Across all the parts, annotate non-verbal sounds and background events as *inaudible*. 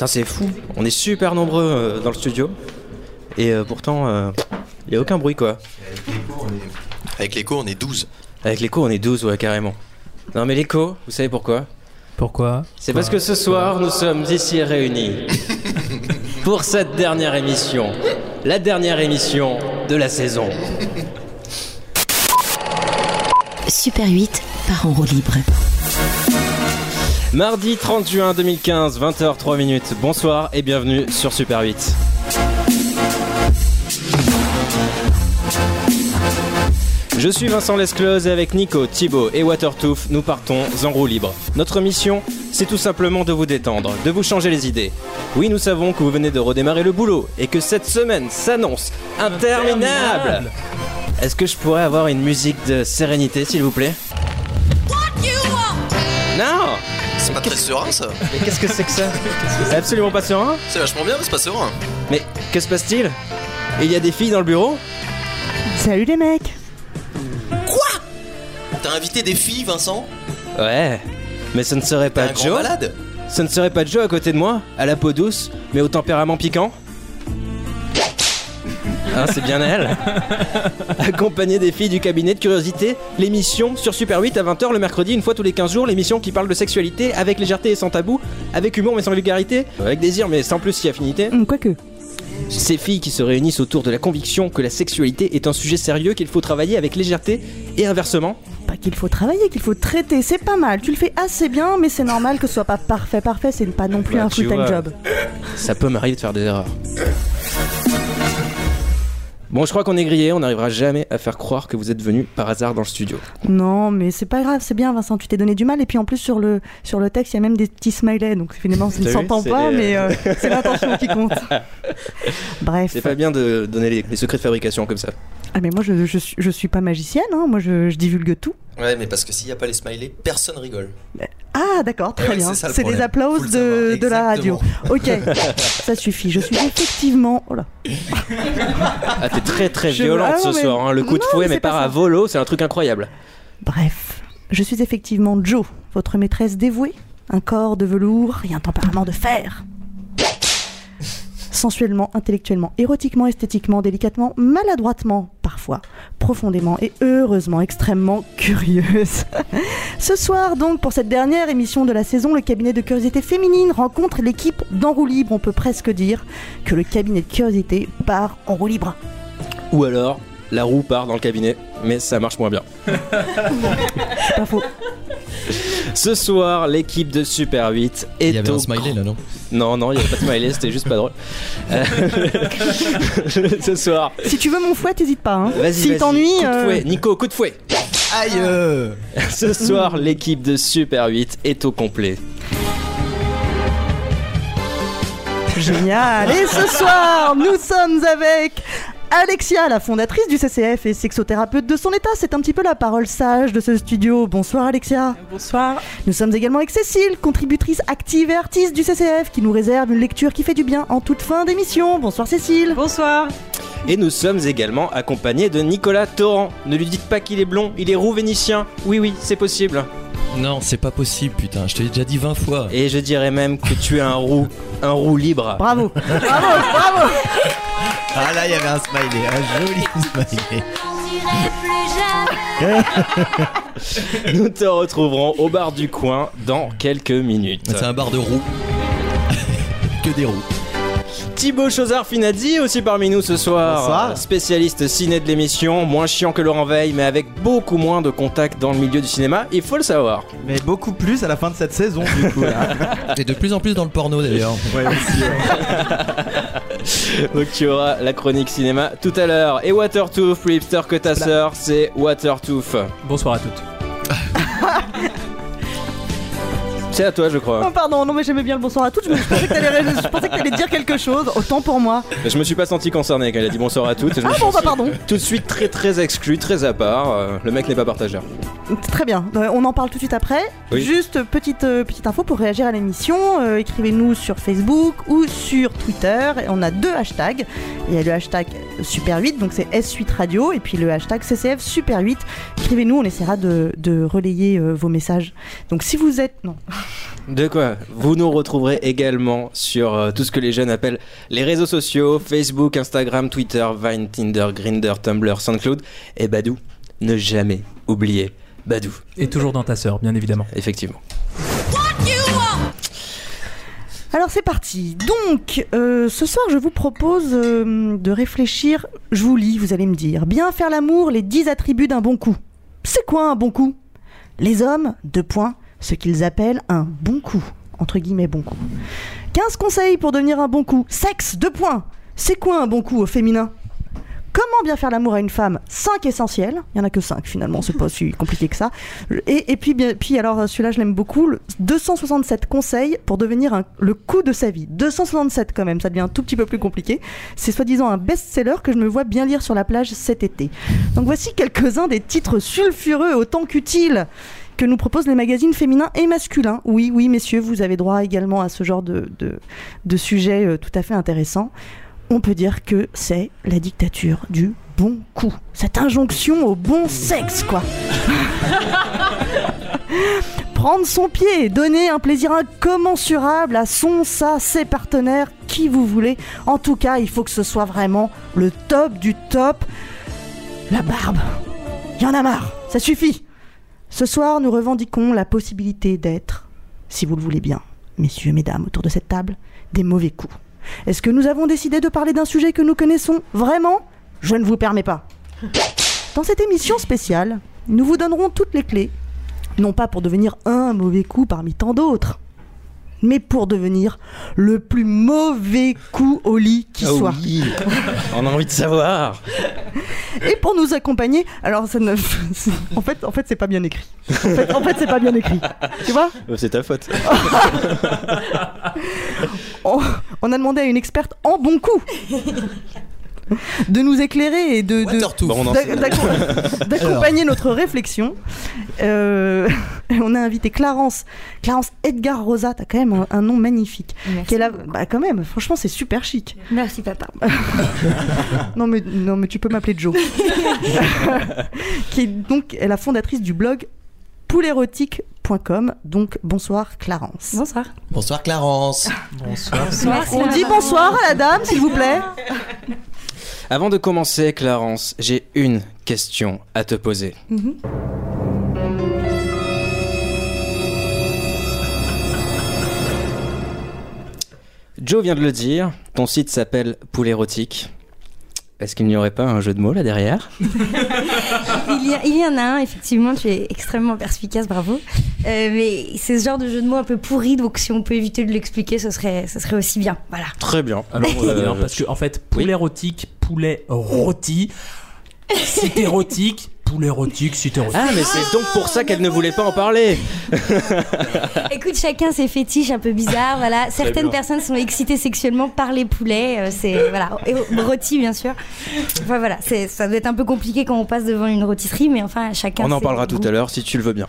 Putain, c'est fou. On est super nombreux euh, dans le studio. Et euh, pourtant, il n'y a aucun bruit quoi. Avec l'écho, on est 12. Avec l'écho, on est 12, ouais, carrément. Non, mais l'écho, vous savez pourquoi? Pourquoi? C'est parce que ce soir, nous sommes ici réunis *laughs* pour cette dernière émission. La dernière émission de la saison. Super 8 par en roue libre. Mardi 30 juin 2015, 20h03 minutes. Bonsoir et bienvenue sur Super 8. Je suis Vincent Lesclose et avec Nico, Thibaut et Watertooth, nous partons en roue libre. Notre mission, c'est tout simplement de vous détendre, de vous changer les idées. Oui, nous savons que vous venez de redémarrer le boulot et que cette semaine s'annonce interminable. Est-ce que je pourrais avoir une musique de sérénité, s'il vous plaît? C'est pas très serein ça. Mais qu'est-ce que c'est que ça C'est absolument pas serein. C'est vachement bien, mais c'est pas serein. Mais que se passe-t-il? Il y a des filles dans le bureau? Salut les mecs. T'as invité des filles, Vincent? Ouais, mais ce ne serait pas un grand Joe. malade. Ce ne serait pas Joe à côté de moi, à la peau douce, mais au tempérament piquant Hein, c'est bien elle *laughs* Accompagnée des filles du cabinet de curiosité, l'émission sur Super 8 à 20h le mercredi, une fois tous les 15 jours, l'émission qui parle de sexualité avec légèreté et sans tabou, avec humour mais sans vulgarité, avec désir mais sans plus si affinité. Hum, Quoique. Ces filles qui se réunissent autour de la conviction que la sexualité est un sujet sérieux qu'il faut travailler avec légèreté et inversement. Pas qu'il faut travailler, qu'il faut traiter, c'est pas mal. Tu le fais assez bien, mais c'est normal que ce soit pas parfait, parfait, c'est pas non plus Bah, un full-time job. Ça peut m'arriver de faire des erreurs. Bon, je crois qu'on est grillé, on n'arrivera jamais à faire croire que vous êtes venu par hasard dans le studio. Non, mais c'est pas grave, c'est bien Vincent, tu t'es donné du mal. Et puis en plus, sur le, sur le texte, il y a même des petits smileys, donc finalement, ça *laughs* ne s'entend pas, mais euh, *laughs* c'est l'intention qui compte. *laughs* Bref. C'est pas bien de donner les, les secrets de fabrication comme ça. Ah, mais moi, je, je, suis- je suis pas magicienne, hein. moi, je, je divulgue tout. Ouais, mais parce que s'il y a pas les smileys, personne rigole. Ah, d'accord, Eh très oui, bien. c'est des applauses de, la radio. Ok, *laughs* ça suffit. Je suis effectivement. Oh là. Ah, t'es très très Je- violente ah non, ce mais- soir. hein. Le coup de fouet, mais mais par à volo, c'est un truc incroyable. Bref, je suis effectivement Joe, votre maîtresse dévouée. Un corps de velours et un tempérament de fer. Sensuellement, intellectuellement, érotiquement, esthétiquement, délicatement, maladroitement, parfois, profondément et heureusement extrêmement curieuse. *laughs* Ce soir, donc, pour cette dernière émission de la saison, le cabinet de curiosité féminine rencontre l'équipe d'En roue libre. On peut presque dire que le cabinet de curiosité part en roue libre. Ou alors, la roue part dans le cabinet, mais ça marche moins bien. C'est pas faux. Ce soir, l'équipe de Super 8 est Il y avait au un smiley là, non Non, non, il n'y avait pas de smiley, c'était juste pas drôle. Euh, *laughs* Ce soir, Si tu veux mon fouet, t'hésites pas. Hein. vas-y, S'il vas-y, t'ennuie. coup de euh, fouet. Nico, coup de fouet. Aïe euh. *laughs* Ce soir, l'équipe de Super 8 est au complet. Génial. Et ce soir, nous sommes avec Alexia, la fondatrice du CCF et sexothérapeute de son état. C'est un petit peu la parole sage de ce studio. Bonsoir Alexia. Bonsoir. Nous sommes également avec Cécile, contributrice active et artiste du CCF, qui nous réserve une lecture qui fait du bien en toute fin d'émission. Bonsoir Cécile. Bonsoir. Et nous sommes également accompagnés de Nicolas Torrent. Ne lui dites pas qu'il est blond, il est roux vénitien. Oui, oui, c'est possible. Non, c'est pas possible, putain. Je te l'ai déjà dit 20 fois. Et je dirais même que tu es un roux, un roux libre. Bravo. bravo, bravo. Ah là, il y avait un smiley, un joli *laughs* smiley. *laughs* Nous te retrouverons au bar du coin dans quelques minutes. C'est un bar de roues. *laughs* que des roues. Thibaut Chozard Finazzi aussi parmi nous ce soir. Bonsoir. Spécialiste ciné de l'émission, moins chiant que Laurent Veil, mais avec beaucoup moins de contacts dans le milieu du cinéma, il faut le savoir. Mais beaucoup plus à la fin de cette saison, du coup. Là. *laughs* Et de plus en plus dans le porno d'ailleurs. *laughs* Ouais, aussi, ouais. *laughs* Donc tu auras la chronique cinéma tout à l'heure. Et Watertooth, plus hipster que ta sœur, c'est Watertooth. Bonsoir à toutes. C'est à toi, je crois. Oh, pardon, non mais j'aimais bien le bonsoir à toutes. Je, me- je pensais que t'allais je pensais que t'allais dire quelque chose. Autant pour moi. Je me suis pas senti concerné quand il a dit bonsoir à toutes. Je Ah bon, bah pardon. Tout de suite très très exclu, très à part. Euh, le mec n'est pas partageur. Très bien, Euh, on en parle tout de suite après. Oui. Juste petite, euh, petite info pour réagir à l'émission, euh, écrivez-nous sur Facebook ou sur Twitter. On a deux hashtags. Il y a le hashtag Super8, donc c'est S8 Radio, et puis le hashtag CCF Super8. Écrivez-nous, on essaiera de, de relayer vos messages. Donc si vous êtes... Non. De quoi Vous nous retrouverez également sur euh, tout ce que les jeunes appellent les réseaux sociaux Facebook, Instagram, Twitter, Vine, Tinder, Grinder, Tumblr, SoundCloud et Badou. Ne jamais oublier Badou, Et toujours dans ta sœur, bien évidemment. effectivement. Alors c'est parti. Donc, euh, ce soir, je vous propose euh, de réfléchir. Je vous lis, vous allez me dire. Bien faire l'amour, les 10 attributs d'un bon coup. C'est quoi un bon coup? Les hommes, deux points, ce qu'ils appellent un bon coup. Entre guillemets, bon coup. 15 conseils pour devenir un bon coup. Sexe, deux points. C'est quoi un bon coup au féminin? Comment bien faire l'amour à une femme? 5 essentiels. Il y en a que 5 finalement, c'est pas si compliqué que ça. Et, puis, bien, puis alors celui-là je l'aime beaucoup, le 267 conseils pour devenir le coup de sa vie. 267 quand même, ça devient un tout petit peu plus compliqué. C'est soi-disant un best-seller que je me vois bien lire sur la plage cet été. Donc voici quelques-uns des titres sulfureux autant qu'utiles que nous proposent les magazines féminins et masculins. Oui, oui, messieurs, vous avez droit également à ce genre de, de, de sujet euh, tout à fait intéressant. On peut dire que c'est la dictature du bon coup. Cette injonction au bon sexe, quoi. *laughs* Prendre son pied donner un plaisir incommensurable à son, sa, ses partenaires, qui vous voulez. En tout cas, il faut que ce soit vraiment le top du top. La barbe. Y en a marre. Ça suffit. Ce soir, nous revendiquons la possibilité d'être, si vous le voulez bien, messieurs, mesdames, autour de cette table, des mauvais coups. Est-ce que nous avons décidé de parler d'un sujet que nous connaissons vraiment? Je ne vous permets pas. Dans cette émission spéciale, nous vous donnerons toutes les clés, non pas pour devenir un mauvais coup parmi tant d'autres, mais pour devenir le plus mauvais coup au lit qui Ah soit. oui. *laughs* On a envie de savoir. Et pour nous accompagner, alors ça ne... *laughs* en fait, en fait, c'est pas bien écrit. En fait, en fait, c'est pas bien écrit. Tu vois? Euh, C'est ta faute. *laughs* on, on a demandé à une experte en bon coup de nous éclairer et de, d'accompagner notre réflexion. Euh, *laughs* on a invité Clarence, Clarence Edgar Rosa, t'as quand même un, un nom magnifique. Qui est là, bah quand même, franchement c'est super chic. Merci papa. *laughs* Non mais, non mais tu peux m'appeler Joe. *laughs* qui est donc la fondatrice du blog poulerotique.com. Donc bonsoir Clarence. Bonsoir. Bonsoir Clarence. Bonsoir. Merci, On dit bonsoir à la dame s'il vous plaît. Avant de commencer, Clarence, j'ai une question à te poser. Joe vient de le dire, ton site s'appelle Poulet Érotique. Est-ce qu'il n'y aurait pas un jeu de mots là derrière? *laughs* Il y, a- il y en a un, effectivement, tu es extrêmement perspicace, bravo. *laughs* Euh, mais c'est ce genre de jeu de mots un peu pourri, donc si on peut éviter de l'expliquer, ce serait, ce serait aussi bien. Voilà. Très bien. Alors, Euh, parce que en fait, poulet érotique, poulet rôti, site érotique, poulet érotique, site érotique. Ah, mais c'est donc pour ça qu'elle ne voulait pas en parler. *laughs* Écoute, chacun ses fétiches un peu bizarres, voilà. Certaines personnes sont excitées sexuellement par les poulets, euh, c'est, voilà. Et rôti, bien sûr. Enfin, voilà, c'est, ça doit être un peu compliqué quand on passe devant une rôtisserie, mais enfin, chacun On en parlera tout à l'heure si tu le veux bien.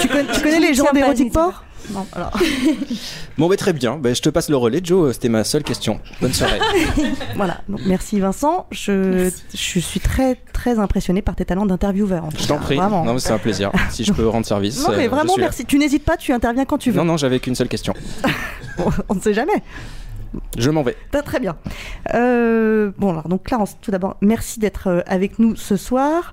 Tu connais, tu connais les gens d'érotique port Non, alors. *laughs* Bon, bah, très bien. Bah, je te passe le relais, Joe. C'était ma seule question. Bonne soirée. *laughs* Voilà, donc merci Vincent. Je, je suis très très impressionné par tes talents d'intervieweur. Je t'en prie. Vraiment. Non, c'est un plaisir. *laughs* Si je peux rendre service. Non, mais euh, vraiment merci. Tu n'hésites pas, tu interviens quand tu veux. Non, non, j'avais qu'une seule question. On ne sait jamais. Je m'en vais. Très, très bien. Euh, bon, alors, donc Clarence, tout d'abord, merci d'être euh, avec nous ce soir.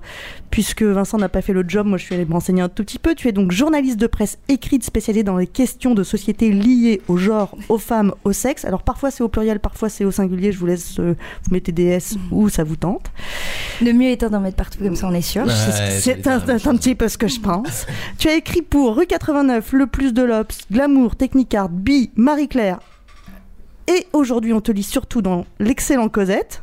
Puisque Vincent n'a pas fait le job, moi je suis allée me renseigner un tout petit peu. Tu es donc journaliste de presse écrite spécialisée dans les questions de société liées au genre, aux femmes, au sexe. Alors parfois c'est au pluriel, parfois c'est au singulier. Je vous laisse, euh, vous mettez des S où ça vous tente. Le mieux étant d'en mettre partout, comme ça on est sûr. Ouais, C'est- un, un petit peu ce que je pense. tu as écrit pour Rue 89, Le Plus de l'Obs, Glamour, Technicart, Bi, Marie-Claire. Et aujourd'hui, on te lit surtout dans l'excellent Cosette,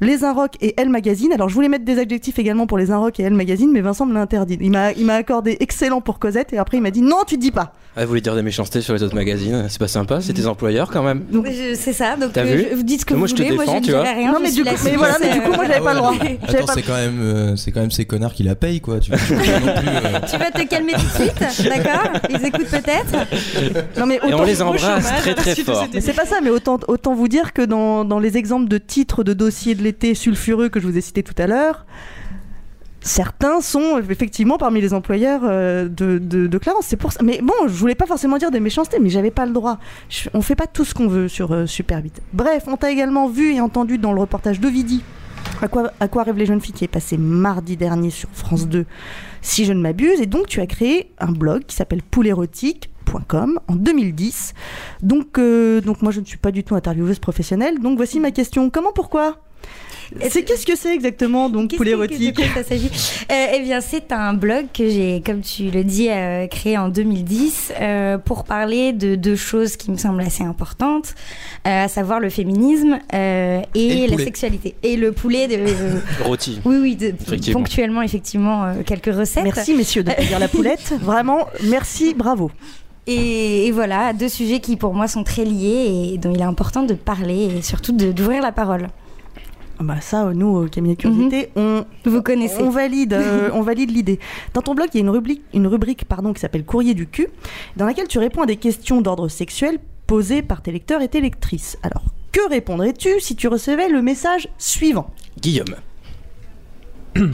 Les Inrocks et Elle Magazine. Alors, je voulais mettre des adjectifs également pour Les Inrocks et Elle Magazine, mais Vincent me l'a interdit. Il m'a il m'a accordé excellent pour Cosette et après, il m'a dit non, tu dis pas. Ah, vous voulez dire des méchancetés sur les autres magazines C'est pas sympa, c'est tes employeurs quand même. Donc- Oui, je- C'est ça, donc T'as euh, vu je- vous dites ce que Moi, vous je te voulez, moi défends, je tu ne vois. dirai rien. non, je mais du coup, mais voilà, mais du coup, moi, j'avais pas le droit. Attends, pas- c'est quand même, euh, c'est quand même ces connards qui la payent, quoi. Tu, tu plus, euh, Tu vas te calmer tout de suite, d'accord? Ils écoutent peut-être? Non, mais Et on autant- les embrasse très très fort. Mais c'est pas ça, mais autant, autant vous dire que dans, dans les exemples de titres de dossiers de l'été sulfureux que je vous ai cités tout à l'heure, certains sont effectivement parmi les employeurs euh, de, Clarence. C'est pour ça. Mais bon, je voulais pas forcément dire des méchancetés, mais j'avais pas le droit. Je- on fait pas tout ce qu'on veut sur euh, Super 8. Bref, on t'a également vu et entendu dans le reportage d'Ovidi. À quoi, à quoi rêvent les jeunes filles qui est passé mardi dernier sur France 2, si je ne m'abuse. Et donc, tu as créé un blog qui s'appelle poulérotique.com en 2010. Donc, euh, donc, moi, je ne suis pas du tout intervieweuse professionnelle. Donc, voici ma question. Comment, pourquoi? C'est qu'est-ce que c'est exactement donc poulet que- érotique Euh, Eh bien, c'est un blog que j'ai, comme tu le dis, euh, créé en 2010 euh, pour parler de deux choses qui me semblent assez importantes, euh, à savoir le féminisme euh, et, Et le la sexualité. Et le poulet de... euh, *laughs* Rôti. oui, oui, de- Effectivement. ponctuellement, effectivement, euh, quelques recettes. Merci messieurs de dire la poulette. *laughs* Vraiment, merci, bravo. Et, et voilà, deux sujets qui pour moi sont très liés et dont il est important de parler et surtout de- d'ouvrir la parole. Ah Bah ça, euh, nous, au cabinet de curiosité, on, Vous connaissez. on valide, euh, *laughs* on valide l'idée. Dans ton blog, il y a une rubrique, une rubrique pardon, qui s'appelle Courrier du cul, dans laquelle tu réponds à des questions d'ordre sexuel posées par tes lecteurs et tes lectrices. Alors, que répondrais-tu si tu recevais le message suivant? Guillaume. *clears throat*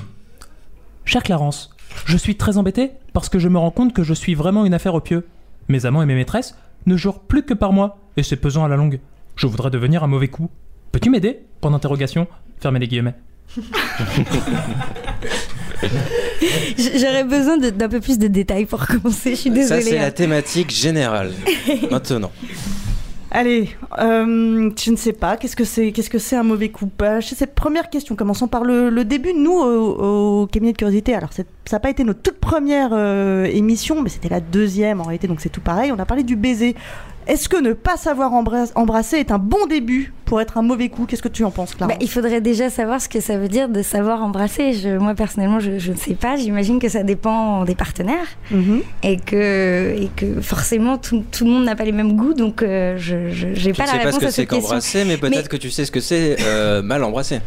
Cher Clarence, je suis très embêté parce que je me rends compte que je suis vraiment une affaire au pieu. Mes amants et mes maîtresses ne jurent plus que par moi, et c'est pesant à la longue. Je voudrais devenir un mauvais coup. Peux-tu m'aider Point d'interrogation. Fermez les guillemets. J'aurais besoin d'un peu plus de détails pour commencer, je suis Ça, désolée. c'est hein. la thématique générale. *laughs* Maintenant. Allez, euh, je ne sais pas, qu'est-ce que c'est qu'est-ce que c'est un mauvais coup je sais, cette première question, commençons par le, le début. Nous, au, au cabinet de curiosité, alors c'est- ça n'a pas été notre toute première euh, émission, mais c'était la deuxième en réalité, donc c'est tout pareil. On a parlé du baiser. Est-ce que ne pas savoir embra- embrasser est un bon début pour être un mauvais coup? Qu'est-ce que tu en penses, Clara? Bah, il faudrait déjà savoir ce que ça veut dire de savoir embrasser. Je- moi, personnellement, je, je ne sais pas. J'imagine que ça dépend des partenaires Mhm. et que, et que forcément, tout, tout le monde n'a pas les mêmes goûts. Donc, euh, je n'ai pas ne la sais pas réponse ce que à c'est qu'embrasser, mais peut-être Mais- que tu sais ce que c'est euh, mal embrasser.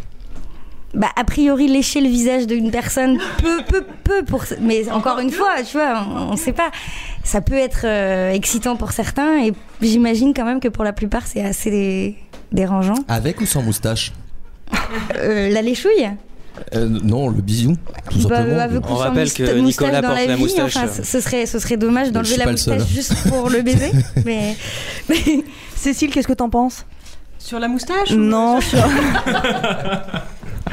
Bah, a priori, lécher le visage d'une personne peut, peut, peut pour. Mais encore une fois, tu vois, on ne sait pas. Ça peut être euh, excitant pour certains et j'imagine quand même que pour la plupart, c'est assez dé- dérangeant. Avec ou sans moustache Euh, la léchouille? Euh, Non, le bisou, tout Bah, simplement. avec ou On sans rappelle que moustache Nicolas dans porte la la vie, moustache. Enfin, ce- serait, ce serait dommage d'enlever la moustache juste pour le baiser. *laughs* mais Cécile, qu'est-ce que t'en penses? Sur la moustache ou- Non, sur... *laughs*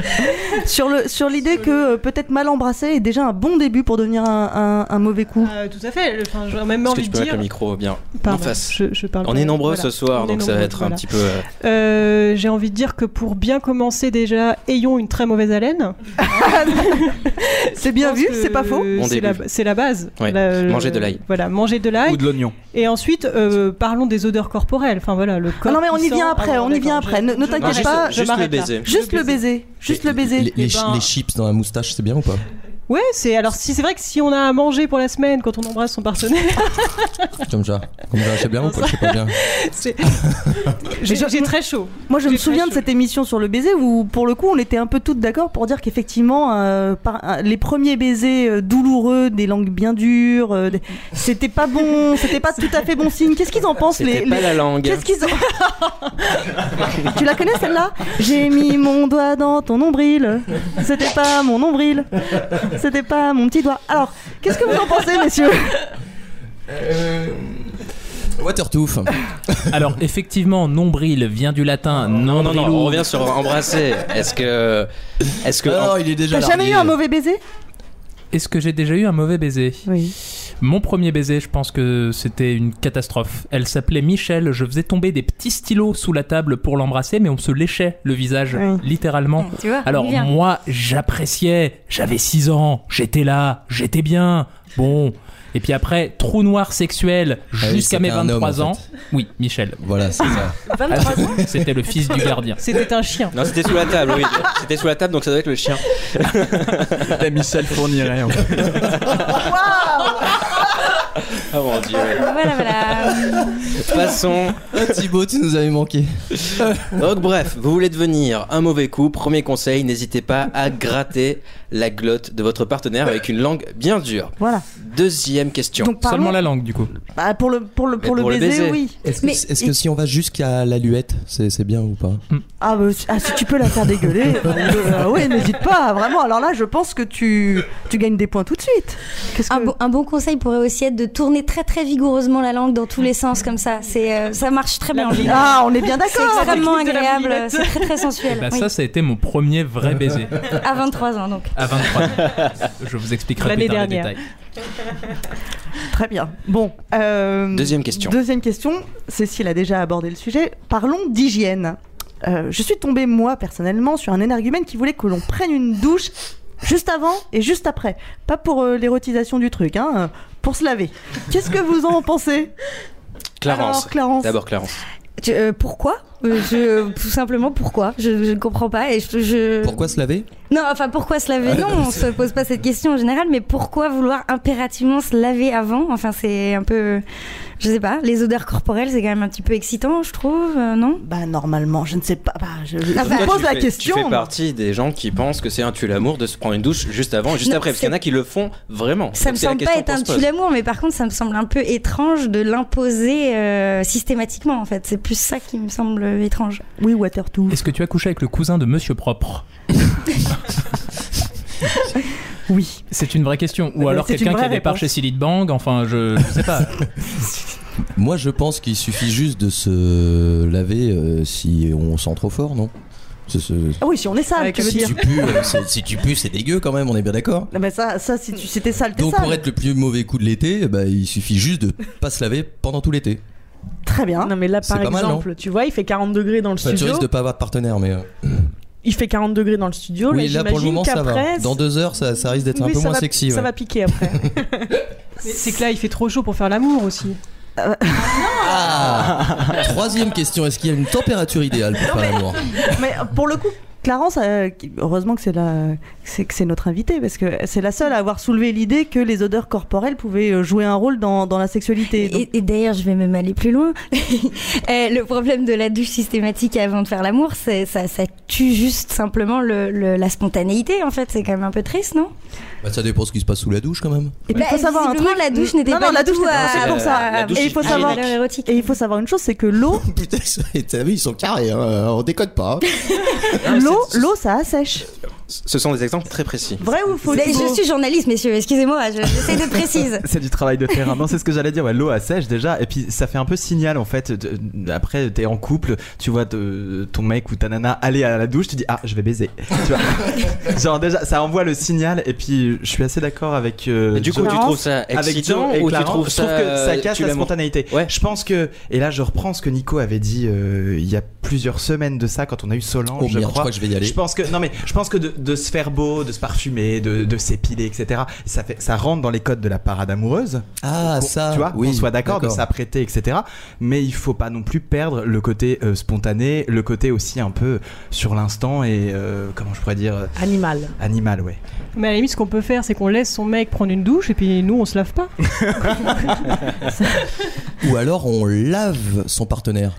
*laughs* sur le sur l'idée que euh, peut-être mal embrasser est déjà un bon début pour devenir un, un- un mauvais coup. Euh, tout à fait. Enfin, j'aurais même Est-ce que envie tu de peux mettre dire. le micro bien en face je, je parle On est nombreux voilà. ce soir, On donc ça va être un petit peu. euh, J'ai envie de dire que pour bien commencer déjà, ayons une très mauvaise haleine. *laughs* C'est bien vu, c'est pas faux. Bon C'est la, base. Ouais, La- manger de l'ail. Voilà, manger de l'ail. Ou de l'oignon. Et ensuite, euh, parlons des odeurs corporelles. Enfin voilà, le Ah non mais on y vient après, Ah on y vient après. Ne, t'inquiète pas. juste le baiser. Juste le baiser, juste le baiser. Les, les Eh ben- les chips dans la moustache, c'est bien ou pas? Ouais, c'est alors si c'est vrai que si on a à manger pour la semaine quand on embrasse son partenaire, *laughs* Comme ça. Comme ça, c'est bien ou pas Je sais pas bien. *laughs* c'est j'ai j'ai très chaud. Moi, je me souviens de cette émission sur le baiser où, pour le coup, on était un peu toutes d'accord pour dire qu'effectivement, euh, par- euh, les premiers baisers euh, douloureux, des langues bien dures, euh, des- c'était pas bon, c'était pas tout à fait bon signe. Qu'est-ce qu'ils en pensent les, pas les- la langue. Qu'est-ce qu'ils ont *laughs* Tu la connais celle-là? J'ai mis mon doigt dans ton nombril. C'était pas mon nombril. C'était pas mon petit doigt. Alors, qu'est-ce que vous en pensez, messieurs? Watertooth. Alors, effectivement, nombril vient du latin Non, non, non, on revient sur embrasser. Est-ce que. Est-ce que. Ah non, il est déjà T'as jamais eu un mauvais baiser? Est-ce que j'ai déjà eu un mauvais baiser Oui. Mon premier baiser, je pense que c'était une catastrophe. Elle s'appelait Michel, je faisais tomber des petits stylos sous la table pour l'embrasser, mais on se léchait le visage, Oui. littéralement. tu vois, Alors moi, j'appréciais, j'avais 6 ans, j'étais là, j'étais bien, bon. Et puis après, trou noir sexuel Ah oui, jusqu'à mes c'était un homme, 23 en ans. fait. Oui, Michel. Voilà, c'est ça. *laughs* 23 ans *laughs* C'était le fils du gardien. C'était un chien. Non, c'était sous la table, oui. C'était sous la table, donc ça doit être le chien. *laughs* La Michel fournirait. Oh mon dieu. Voilà, voilà. Passons. Ah, Thibaut, tu nous avais manqué. Donc bref, vous voulez devenir un mauvais coup, premier conseil, n'hésitez pas à gratter la glotte de votre partenaire avec une langue bien dure. Voilà. Deuxième question. Donc, Seulement la langue, du coup. Bah, pour le, pour le, pour le pour le baiser, baiser. oui. Est-ce que, Mais- est-ce que si on va jusqu'à la luette, c'est c'est bien ou pas? Ah, bah, si- ah, si tu peux la faire dégueuler, *laughs* euh, oui, n'hésite pas, vraiment. Alors là, je pense que tu, tu gagnes des points tout de suite. Qu'est-ce que... Un bon, un bon conseil pourrait aussi être de tourner très très vigoureusement la langue dans tous les sens comme ça. C'est euh, ça marche très bien. Ah, on est bien C'est d'accord. extrêmement de la agréable, c'est très très sensuel. Bah, oui. Ça, ça a été mon premier vrai baiser. À 23 ans donc. À 23 Je vous expliquerai L'année plus tard les dernière. détails. Très bien. Bon. euh, Deuxième question. Deuxième question. Cécile a déjà abordé le sujet. Parlons d'hygiène. Euh, je suis tombée, moi, personnellement, sur un énergumène qui voulait que l'on prenne une douche juste avant et juste après. Pas pour euh, l'érotisation du truc, hein, euh, pour se laver. Qu'est-ce que vous en pensez Clarence. Alors, Clarence. D'abord Clarence. Tu- euh, pourquoi Euh, je, Tout simplement pourquoi je, je ne comprends pas et je, je- Pourquoi se laver Non, enfin pourquoi se laver Non, on se pose pas cette question en général, mais pourquoi vouloir impérativement se laver avant? Enfin c'est un peu, je sais pas, les odeurs corporelles c'est quand même un petit peu excitant, je trouve, euh, non? Bah normalement, je ne sais pas. Bah, je je Ah bah, pose tu la fais- question. Tu fais partie des gens qui pensent que c'est un tue l'amour de se prendre une douche juste avant, juste Non, après. Parce qu'il y en a qui le font vraiment. Ça Donc me semble pas être un se pose. tue l'amour, mais par contre ça me semble un peu étrange de l'imposer euh, systématiquement en fait. C'est plus ça qui me semble étrange. Oui, Watertoo. Est-ce que tu as couché avec le cousin de Monsieur Propre? *laughs* *laughs* Oui. C'est une vraie question. Ou Euh, alors quelqu'un qui a des parts chez Silid Bang, enfin je, je sais pas. *laughs* Moi, je pense qu'il suffit juste de se laver euh, si on sent trop fort, non? Ah oui, si on est sale, Avec tu veux si, dire. tu pues, euh, c'est- si tu pues, c'est dégueu quand même, on est bien d'accord Non, mais ça, ça, si tu c'était sale, t'es Donc sale. pour être le plus mauvais coup de l'été, bah, il suffit juste de pas se laver pendant tout l'été. Très bien. Non mais là C'est par mal, exemple, tu vois, il fait 40 degrés dans le Enfin, tu studio. risques de pas avoir de partenaire, mais euh, Il fait 40 degrés dans le studio. oui, là pour le j'imagine moment ça va. qu'après, Dans deux heures, ça, ça risque d'être un peu moins va- sexy. Ça ouais. va piquer après. *laughs* C'est que là, il fait trop chaud pour faire l'amour aussi. Ah Troisième question, est-ce qu'il y a une température idéale pour faire l'amour? Mais pour le coup, Clarence, euh, heureusement que c'est la, c'est que c'est notre invité parce que c'est la seule à avoir soulevé l'idée que les odeurs corporelles pouvaient euh, jouer un rôle dans, dans la sexualité. Donc- Et, et d'ailleurs, je vais même aller plus loin. *laughs* Euh, le problème de la douche systématique avant de faire l'amour, c'est ça, ça tue juste simplement le, le- la spontanéité. En fait, c'est quand même un peu triste, non? Bah, Ça dépend ce qui se passe sous la douche quand même. Et puis il faut Bah, savoir un truc. la douche n'était non, pas non, la douche à- pour ça. Et il faut savoir. Et il faut savoir une chose, c'est que l'eau, *laughs* Putain, t'as vu, ils sont carrés, hein, on décode pas. *laughs* l'eau, l'eau, ça assèche. Ce sont des exemples très précis. Vrai ou faux je suis journaliste, messieurs. Excusez-moi, je- j'essaie d'être précise. *laughs* C'est du travail de terrain. Non, c'est ce que j'allais dire. Ouais, L'eau assèche déjà, et puis ça fait un peu signal en fait. de- après, t'es en couple, tu vois de- ton mec ou ta nana aller à la douche, tu dis ah, je vais baiser. Tu vois *laughs* Genre déjà, ça envoie le signal. Et puis, je suis assez d'accord avec. euh, du coup, tu trouves ça avec excitant Joe et ou tu trouves je trouve ça que ça casse la spontanéité. Ouais. Je pense que et là je reprends ce que Nico avait dit euh, il y a plusieurs semaines de ça quand on a eu Solange, Oh je merde, je crois. crois que je vais y aller. Je pense que non mais je pense que de, de se faire beau, de se parfumer, de, de s'épiler, etc. Ça fait ça rentre dans les codes de la parade amoureuse. Ah, ça, tu vois, oui, qu'on soit d'accord de s'apprêter, etc. Mais il faut pas non plus perdre le côté euh, spontané, le côté aussi un peu sur l'instant et euh, comment je pourrais dire euh, Animal. animal, ouais. Mais à la limite, ce qu'on peut faire, c'est qu'on laisse son mec prendre une douche et puis nous, on se lave pas. *laughs* *laughs* Ou alors on lave son partenaire.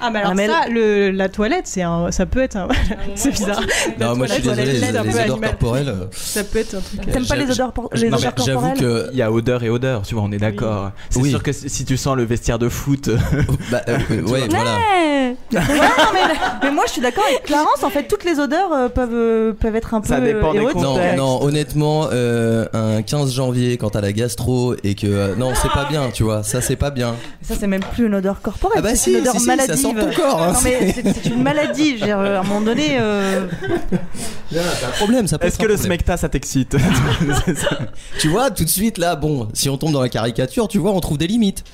Ah, mais alors Ah, mais ça, le, la toilette, c'est un, ça peut être un. *laughs* c'est bizarre. La Non, moi je suis désolé, les, les odeurs corporelles. euh, Ça peut être un truc. T'aimes pas les odeurs, por- les non, odeurs J'avoue corporelles que. Il y a odeur et odeur, tu vois, on est d'accord. C'est Oui. sûr que si tu sens le vestiaire de foot, Bah, euh, *laughs* ouais, voilà. Ouais. Ouais, non, mais, mais moi je suis d'accord avec Clarence. En fait, toutes les odeurs euh, peuvent euh, peuvent être un peu Ça dépend euh, des. Non, contexte. non, honnêtement, euh, un 15 janvier, quand t'as la gastro et que. euh, non, c'est pas bien, tu vois, ça c'est pas bien. Ça c'est même plus une odeur corporelle. Ah bah c'est si, une odeur si, ton corps. hein, Non mais c'est une maladie. Je veux dire, à un moment donné. euh, c'est un problème, ça peut est-ce que le smecta ça t'excite. *laughs* Tu vois, tout de suite là, bon, si on tombe dans la caricature, tu vois, on trouve des limites.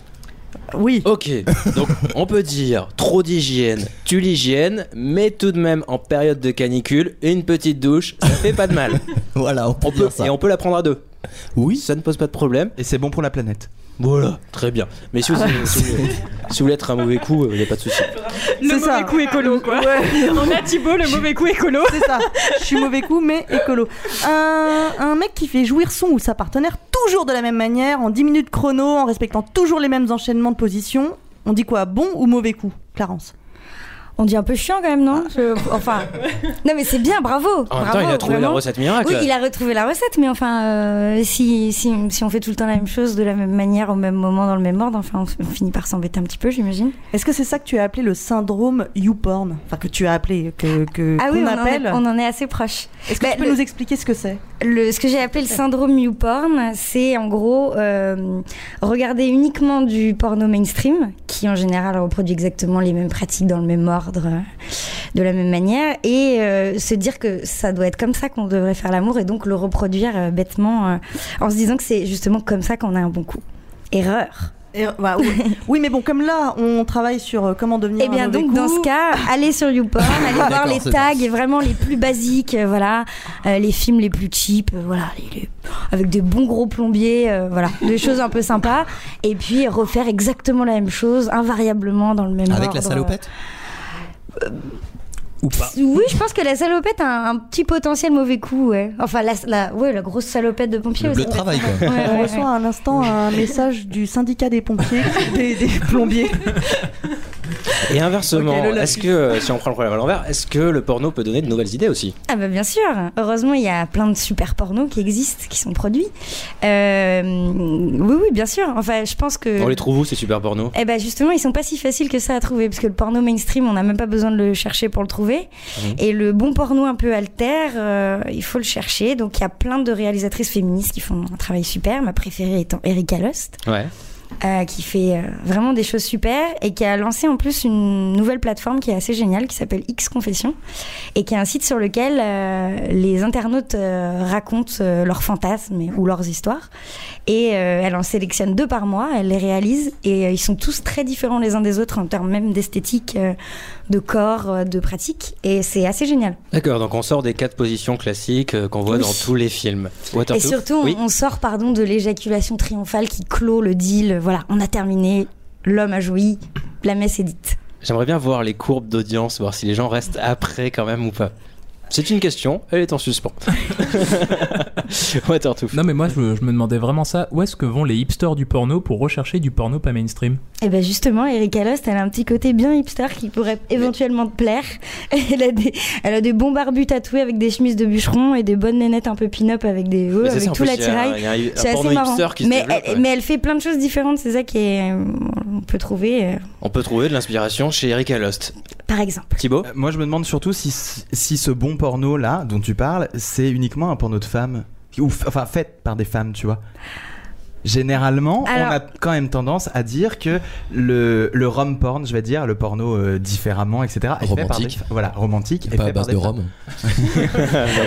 Oui. Ok, donc on peut dire trop d'hygiène, tue l'hygiène, mais tout de même en période de canicule, une petite douche, ça fait pas de mal. *laughs* Voilà, on peut, On peut, dire ça. et on peut la prendre à deux. Oui. Ça ne pose pas de problème. Et c'est bon pour la planète. Voilà, très bien. Messieurs, si- si- Si vous voulez être un mauvais coup, il n'y a pas de souci. Le C'est mauvais ça. coup écolo, quoi. Ouais. *laughs* On a Thibaut, le mauvais coup écolo. C'est ça. Je suis mauvais coup, mais écolo. Un, un mec qui fait jouir son ou sa partenaire toujours de la même manière, en 10 minutes chrono, en respectant toujours les mêmes enchaînements de positions. On dit quoi Bon ou mauvais coup Clarence? On dit un peu chiant quand même, non Je- Enfin, *laughs* non mais c'est bien, bravo. En même bravo, temps, il a trouvé la recette miracle. Oui, il a retrouvé la recette, mais enfin, euh, si, si, si on fait tout le temps la même chose, de la même manière, au même moment, dans le même ordre, enfin, on, on finit par s'embêter un petit peu, j'imagine. Est-ce que c'est ça que tu as appelé le syndrome YouPorn Enfin, que tu as appelé, que, que Ah oui, on en, appelle. est, on en est assez proche. Est-ce que Bah, tu peux le- nous expliquer ce que c'est? Le, ce que j'ai appelé le syndrome YouPorn, c'est en gros euh, regarder uniquement du porno mainstream, qui en général reproduit exactement les mêmes pratiques dans le même ordre, euh, de la même manière, et euh, se dire que ça doit être comme ça qu'on devrait faire l'amour, et donc le reproduire euh, bêtement, euh, en se disant que c'est justement comme ça qu'on a un bon coup. Erreur. Et, bah, oui. *laughs* oui, mais bon, comme là, on travaille sur comment devenir Eh bien un donc coup. dans ce cas, allez sur YouPorn, *laughs* allez voir les tags et vraiment les plus basiques, euh, voilà, euh, les films les plus cheap, euh, voilà, les- les- avec des bons gros plombiers, euh, voilà, des choses un peu sympas, et puis refaire exactement la même chose, invariablement dans le même Avec ordre. la salopette? Ou pas. Oui, je pense que la salopette a un, un petit potentiel mauvais coup, ouais. Enfin, la, la, ouais, la grosse salopette de pompier Le aussi. bleu de travail, quoi. Ouais, On ouais, reçoit à l'instant un message du syndicat des pompiers, des, des plombiers. *laughs* Et inversement, est-ce que, euh, si on prend le problème à l'envers, est-ce que le porno peut donner de nouvelles idées aussi? Ah bah bien sûr. Heureusement, il y a plein de super pornos qui existent, qui sont produits. Euh, oui, oui, bien sûr. Enfin, je pense que. On les trouve où ces super pornos? Eh ben justement, ils sont pas si faciles que ça à trouver parce que le porno mainstream, on n'a même pas besoin de le chercher pour le trouver. Mhm. Et le bon porno un peu alter, euh, il faut le chercher. Donc il y a plein de réalisatrices féministes qui font un travail super. Ma préférée étant Erika Lust, Ouais. Euh, qui fait euh, vraiment des choses super et qui a lancé en plus une nouvelle plateforme qui est assez géniale, qui s'appelle X Confession et qui est un site sur lequel euh, les internautes racontent leurs fantasmes ou leurs histoires. Et elle en sélectionne deux par mois, elle les réalise et ils sont tous très différents les uns des autres en termes même d'esthétique, de corps, euh, de pratique. Et c'est assez génial. D'accord, donc on sort des quatre positions classiques euh, qu'on voit Oui. dans tous les films. Et surtout, on- oui. on sort pardon de l'éjaculation triomphale qui clôt le deal. Voilà, on a terminé, l'homme a joui, la messe est dite. J'aimerais bien voir les courbes d'audience, voir si les gens restent après quand même ou pas. C'est une question, elle est en suspens. *laughs* Watertooth. Non mais moi je, je me demandais vraiment ça. Où est-ce que vont les hipsters du porno pour rechercher du porno pas mainstream? Et ben justement, Erika Lust, elle a un petit côté bien hipster qui pourrait éventuellement te plaire. *laughs* Elle a des, elle a des bons barbus tatoués avec des chemises de bûcheron et des bonnes nénettes un peu pin-up avec des, c'est avec ça, tout l'attirail. C'est assez marrant. hipster qui se mais, développe, elle, ouais. mais elle fait plein de choses différentes. C'est ça qui est, on peut trouver, euh, On peut trouver de l'inspiration chez Erika Lost. Par exemple. Thibaut Euh, Moi, je me demande surtout si, si ce bon porno là dont tu parles, c'est uniquement un porno de femmes. Ou, enfin, fait par des femmes, tu vois? Généralement, Alors- on a quand même tendance à dire que le, le rom porn, je vais dire, le porno euh, différemment, etc., est fait par des Romantique. voilà, romantique. est Pas à fait par base des de rhum.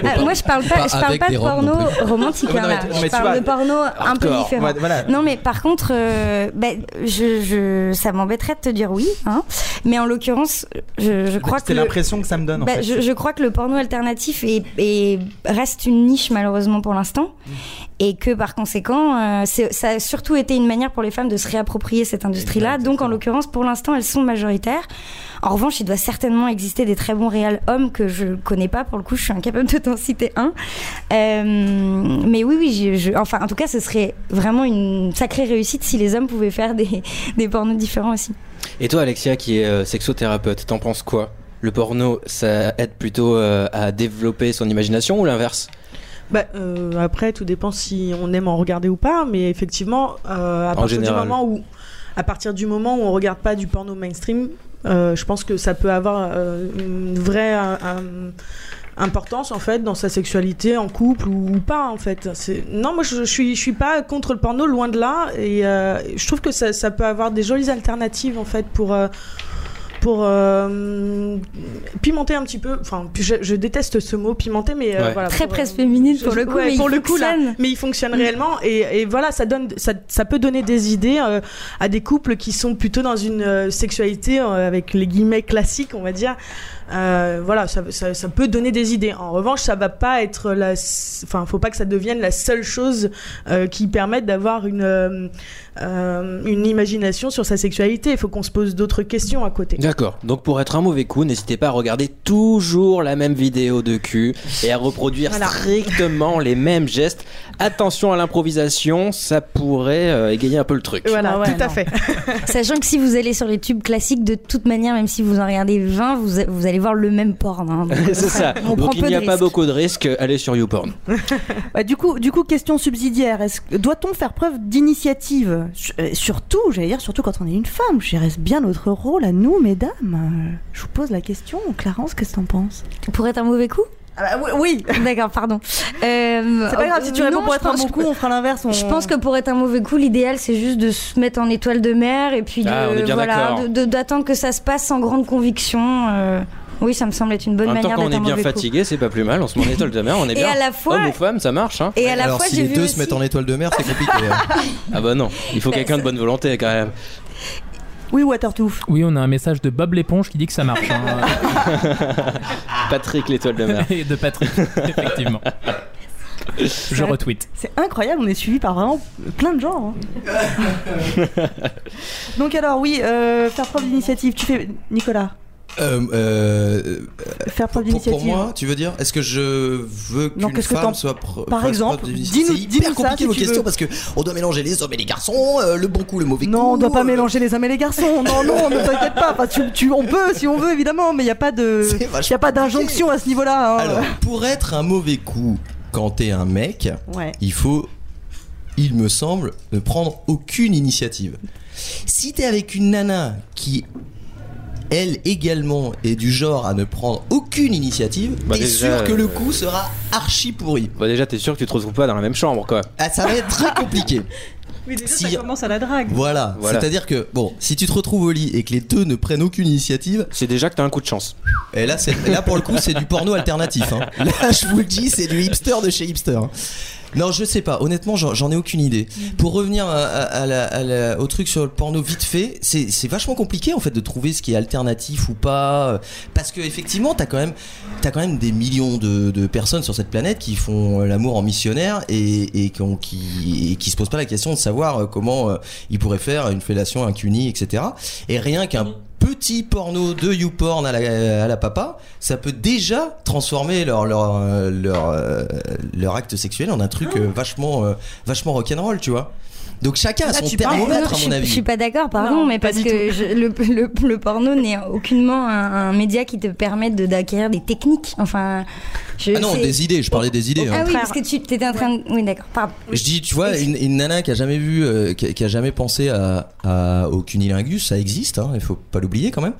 Ah, moi, je parle pas, pas je parle avec pas des de robes porno non romantique. Hein, non, là. mais- je mais tu parle vois, de porno un peu hardcore. différent. Voilà. Non, mais par contre, euh, ben, je, je, ça m'embêterait de te dire oui. Hein, mais en l'occurrence, je, je crois que. C'est le- l'impression que ça me donne en bah, fait. je, je crois que le porno alternatif est, est- reste une niche malheureusement pour l'instant et que par conséquent euh, ça a surtout été une manière pour les femmes de se réapproprier cette industrie-là. Donc en l'occurrence pour l'instant elles sont majoritaires. En revanche il doit certainement exister des très bons réels hommes que je connais pas. Pour le coup je suis incapable de t'en citer un. Euh, mais oui oui je, je- enfin en tout cas ce serait vraiment une sacrée réussite si les hommes pouvaient faire des, *laughs* des pornos différents aussi. Et toi, Alexia, qui est euh, sexothérapeute, t'en penses quoi? Le porno, ça aide plutôt euh, à développer son imagination ou l'inverse? Bah, euh, après, tout dépend si on aime en regarder ou pas, mais effectivement, euh, à En partir général. du moment où, à partir du moment où on regarde pas du porno mainstream, euh, je pense que ça peut avoir une vraie importance en fait dans sa sexualité en couple ou, ou pas en fait. Non, moi je, je suis je suis pas contre le porno, loin de là, et je trouve que ça, ça peut avoir des jolies alternatives en fait pour pour euh, pimenter un petit peu. Enfin, je, je déteste ce mot pimenter, mais euh, Ouais. voilà. Très pour, presse euh, féminine pour je- le coup, ouais, mais pour il le coup là, fonctionne. mais il fonctionne réellement et, et voilà, ça donne, ça, ça peut donner des idées euh, à des couples qui sont plutôt dans une euh, sexualité euh, avec les guillemets classiques, on va dire. Euh, voilà, ça, ça, ça peut donner des idées. En revanche, ça va pas être la, enfin, faut pas que ça devienne la seule chose euh, qui permette d'avoir une euh, une imagination sur sa sexualité. Il faut qu'on se pose d'autres questions à côté. D'accord. Donc pour être un mauvais coup, n'hésitez pas à regarder toujours la même vidéo de cul et à reproduire Voilà. strictement les mêmes gestes. Attention à l'improvisation, ça pourrait euh, égayer un peu le truc. Voilà, ouais, tout à non. fait. *laughs* Sachant que si vous allez sur les tubes classiques, de toute manière, même si vous en regardez 20, vous, vous allez voir le même porn. hein. *laughs* Donc, C'est ça. On prend Donc il n'y a pas risques. beaucoup de risques. Allez sur YouPorn. *laughs* Ouais, du coup, du coup, question subsidiaire. Doit-on faire preuve d'initiative? Euh, Surtout, j'allais dire, surtout quand on est une femme. Je reste bien notre rôle à nous, mesdames. Je vous pose la question. Clarence, qu'est-ce que t'en penses? Pour être un mauvais coup? Ah bah, oui. *laughs* D'accord, pardon. Euh, C'est pas grave. Si tu réponds non, pour être un bon coup, on fera l'inverse. on- Je pense que pour être un mauvais coup, l'idéal c'est juste de se mettre en étoile de mer et puis Ah, voilà, d'attendre que ça se passe sans grande conviction. euh, oui, ça me semble être une bonne En même temps, manière quand on d'être est un bien mauvais coup. fatigué, c'est pas plus mal. On se met en étoile de mer, on est Et bien. à la fois- Homme ou femme, ça marche. Hein. Et à la Alors fois, si j'ai les vu deux aussi... se mettent en étoile de mer, c'est compliqué. *laughs* hein. Ah bah non, il faut Bah, quelqu'un de bonne volonté quand même. Oui, Watertooth. Oui, on a un message de Bob l'éponge qui dit que ça marche. hein. *laughs* Patrick l'étoile de mer. *laughs* Et de Patrick, effectivement. Je retweet. C'est incroyable, on est suivi par vraiment plein de gens. hein. Donc alors oui, euh, faire preuve d'initiative. Tu fais Nicolas. Euh, euh, Faire preuve pour, pour d'initiative. moi, tu veux dire Est-ce que je veux qu'une que femme t'en- soit Par exemple, d'initiative dis-nous- C'est hyper ça, compliqué si vos questions veux. parce que on doit mélanger les hommes et les garçons, euh, le bon coup, le mauvais coup. Non, on doit pas mélanger les hommes et les garçons. Non, non, ne t'inquiète pas. Enfin, tu, tu- on peut, si on veut, évidemment, mais il n'y a pas de, *laughs* y a pas d'injonction à ce niveau-là. hein. Alors, pour être un mauvais coup quand t'es un mec, Ouais. il faut, il me semble, ne prendre aucune initiative. Si t'es avec une nana qui, elle également, est du genre à ne prendre aucune initiative, Bah, t'es déjà, sûr que le euh, coup sera archi pourri. Bah déjà, t'es sûr que tu te retrouves pas dans la même chambre, quoi. Ah, ça va être très compliqué. *laughs* Oui, déjà, Si- ça commence à la drague. Voilà, Voilà. c'est-à-dire que, bon, si tu te retrouves au lit et que les deux ne prennent aucune initiative, C'est déjà que t'as un coup de chance. et là, c'est, là pour le coup, c'est du porno alternatif. hein. *laughs* Là, je vous le dis, c'est du hipster de chez hipster. Non, je sais pas. Honnêtement, j'en, ai aucune idée. Pour revenir à, à- à la- à la- au truc sur le porno vite fait, c'est, vachement compliqué en fait de trouver ce qui est alternatif ou pas, euh, parce que effectivement, t'as quand même, t'as quand même des millions de, de personnes sur cette planète qui font euh, l'amour en missionnaire et, et qui, ont- qui, et qui se posent pas la question de savoir euh, comment ils pourraient faire une fellation, un cuni, etc. Et rien qu'un petit porno de YouPorn à la, à la papa, ça peut déjà transformer leur leur euh, leur, euh, leur acte sexuel en un truc euh, vachement euh, vachement rock'n'roll, tu vois. Donc chacun a son tu thermomètre à mon je suis avis. pas d'accord, pardon, Non, mais parce que je- le, le- le porno n'est aucunement un, un média qui te permet de- d'acquérir des techniques. Enfin, je, Ah non, c'est- des idées, je parlais des idées. Ah hein. oui, parce que tu étais en train de... Oui, d'accord, pardon. Je dis, tu vois, une, une nana qui a jamais vu, euh, qui, a, qui a jamais pensé à, à- au cunilingus, ça existe, hein, il faut pas l'oublier quand même.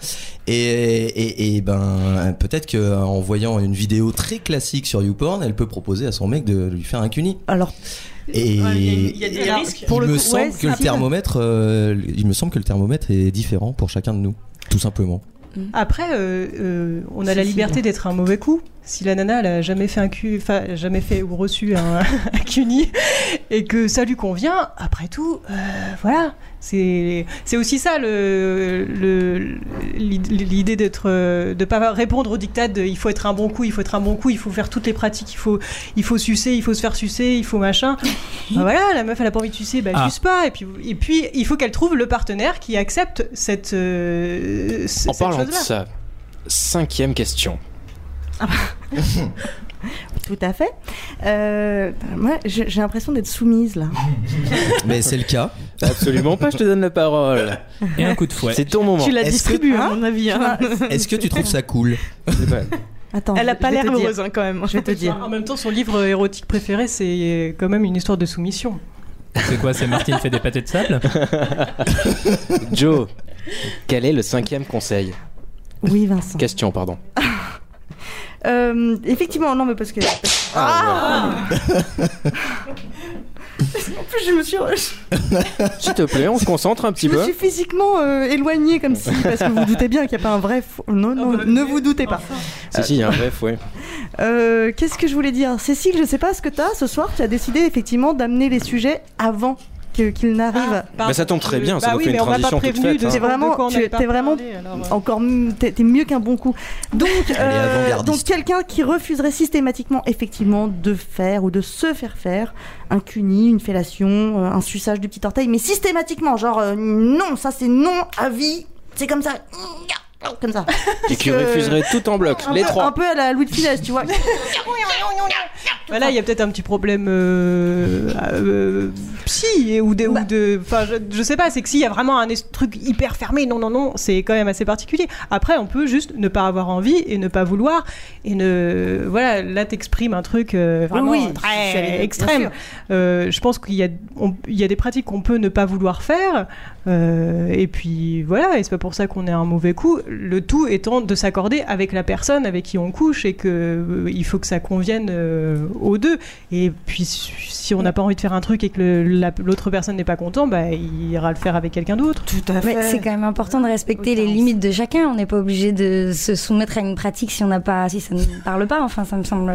Et, et, et ben, peut-être qu'en voyant une vidéo très classique sur YouPorn, elle peut proposer à son mec de lui faire un cuni. Alors, Et Ouais, il y a- des me coup, semble ouais, que le thermomètre, euh, il me semble que le thermomètre est différent pour chacun de nous, tout simplement. Après, euh, euh, on a la liberté d'être un mauvais coup. Si la nana, elle a jamais fait un cul, enfin, jamais fait ou reçu un, *laughs* un cuni, et que ça lui convient, après tout, euh, voilà. C'est, c'est aussi ça le, l'idée d'être, euh, de pas répondre au diktat de il faut être un bon coup, il faut être un bon coup, il faut faire toutes les pratiques, il faut, il faut sucer, il faut se faire sucer, il faut machin. *laughs* Bah voilà, la meuf elle a pas envie de sucer, bah elle Ah. suce pas. Et puis, et puis il faut qu'elle trouve le partenaire qui accepte cette. euh, En cette parlant de chose-là. ça, cinquième question. *laughs* tout à fait. Euh, moi, j'ai l'impression d'être soumise là. *laughs* Mais c'est le cas. Absolument pas, je te donne la parole. Et un coup de fouet. C'est ton moment. Tu la que- distribues, à mon avis. hein. Est-ce que tu trouves ça cool pas- Attends, Elle a pas l'air heureuse hein, quand même. Je vais te dire. En même temps, son livre érotique préféré, c'est quand même une histoire de soumission. C'est quoi C'est Martine fait des pâtés de sable Joe, quel est le cinquième conseil? Oui, Vincent. Question, pardon. *laughs* Euh, effectivement, non, mais parce que. Ah, *laughs* En plus, je me suis, *laughs* S'il te plaît, on se concentre un petit je me peu. suis physiquement euh, éloignée comme si, parce que vous vous doutez bien qu'il n'y a pas un vrai. faux- Non, non, ne vous doutez pas. Si, si, il y a un bref, ouais. Euh, Qu'est-ce que je voulais dire? Cécile, je sais pas ce que t'as ce soir. Tu as décidé effectivement d'amener les sujets avant que- qu'ils n'arrivent. Bah, ça tombe très bien, ça Bah nous oui, fait une mais transition toute faite. hein. C'est vraiment, tu es vraiment alors, encore, t'es mieux qu'un bon coup. Donc, euh, donc quelqu'un qui refuserait systématiquement, effectivement, de faire ou de se faire faire un cuni, une fellation, euh, un suçage du petit orteil, mais systématiquement, genre euh, non, ça c'est non à vie, c'est comme ça, comme ça. *laughs* Et qui refuserait tout en bloc, un les peu, trois. Un peu à la Louis de Funès, tu vois. *laughs* Bah là, il y a peut-être un petit problème euh, euh, psy et- ou de, ou de, enfin, je, je sais pas. C'est que s'il y a vraiment un truc hyper fermé, non, non, non, c'est quand même assez particulier. Après, on peut juste ne pas avoir envie et ne pas vouloir et ne, voilà, là, t'exprimes un truc euh, vraiment Oui, très extrême. Euh, je pense qu'il y a, on- il y a des pratiques qu'on peut ne pas vouloir faire. euh, et puis voilà, et c'est pas pour ça qu'on est un mauvais coup. Le tout étant de s'accorder avec la personne avec qui on couche et que euh, il faut que ça convienne euh, aux deux. Et puis si on n'a pas envie de faire un truc et que la- l'autre personne n'est pas content, bah, il ira le faire avec quelqu'un d'autre. Tout à Mais c'est quand même important de respecter les limites de chacun. On n'est pas obligé de se soumettre à une pratique si on n'a pas, si ça ne parle pas. Enfin, ça me semble.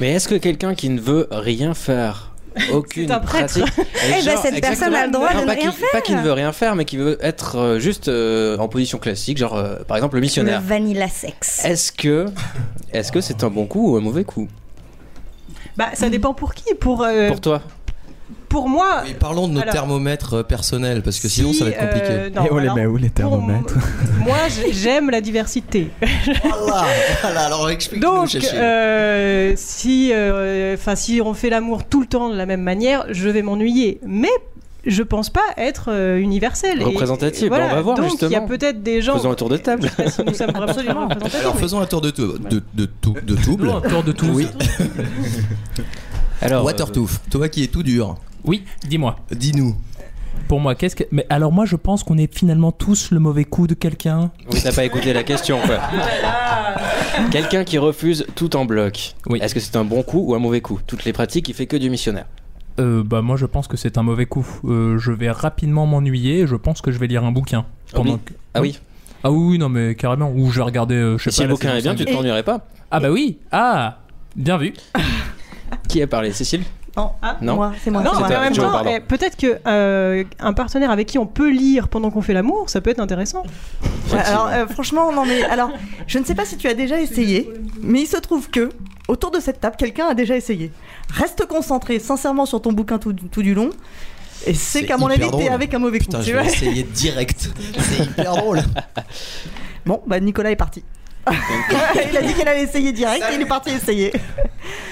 Mais est-ce que quelqu'un qui ne veut rien faire aucune pratique. *laughs* Eh ben, cette personne a le droit Non, de ne rien qui- Pas faire. qui ne veut rien faire, mais qui veut être euh, juste euh, en position classique, genre euh, par exemple le Le missionnaire. vanilla sexe. Est-ce que est-ce que c'est un bon coup ou un mauvais coup? Bah, ça dépend pour qui. Pour, euh, pour toi pour moi. Oui, parlons de nos Alors- thermomètres euh, personnels parce que sinon si, ça va être compliqué. euh, non, Et on les alors, met où les pour thermomètres Moi, j'ai- j'aime la diversité. *laughs* Voilà, voilà, alors explique-nous, Donc, euh, si, euh, enfin, si on fait l'amour tout le temps de la même manière, je vais m'ennuyer. Mais je pense pas être euh, universel. Représentatif, voilà. bah, on va voir, Donc, il y a justement. peut-être des gens. Faisons un tour de table. Je sais pas si nous sommes vraiment très représentatifs, Alors faisons un tour de tout, de, de tout, de double. Un tour de tout. Oui. Alors, *laughs* Watertooth, toi qui es tout dur, Oui, dis-moi. dis-nous. Pour moi, qu'est-ce que. Mais alors, moi, je pense qu'on est finalement tous le mauvais coup de quelqu'un. oui, t'as pas écouté la question quoi. Quelqu'un qui refuse tout en bloc. Oui. Est-ce que c'est un bon coup ou un mauvais coup? Toutes les pratiques, il fait que du missionnaire. Euh, bah, moi, je pense que c'est un mauvais coup. Euh, je vais rapidement m'ennuyer et je pense que je vais lire un bouquin. Pendant que- Ah oui? Ah oui, non, mais carrément. Ou je vais regarder. euh, je sais Si pas. le bouquin est bien, tu t'ennuierais pas? Ah bah oui. Ah, bien vu. Qui a parlé? Cécile? Non, Ah. Non. moi, c'est moi. Non, en même temps, eh, peut-être que euh, un partenaire avec qui on peut lire pendant qu'on fait l'amour, ça peut être intéressant. Ouais, alors euh, franchement, non mais alors, je ne sais pas si tu as déjà essayé, mais il se trouve que autour de cette table, quelqu'un a déjà essayé. Reste concentré, sincèrement, sur ton bouquin tout, tout du long. Et c'est qu'à mon avis, t'es avec un mauvais coup. Putain, tu je vais essayer direct. *laughs* C'est hyper drôle. Bon, bah Nicolas est parti. *laughs* il a dit qu'il allait essayer direct et il est parti essayer.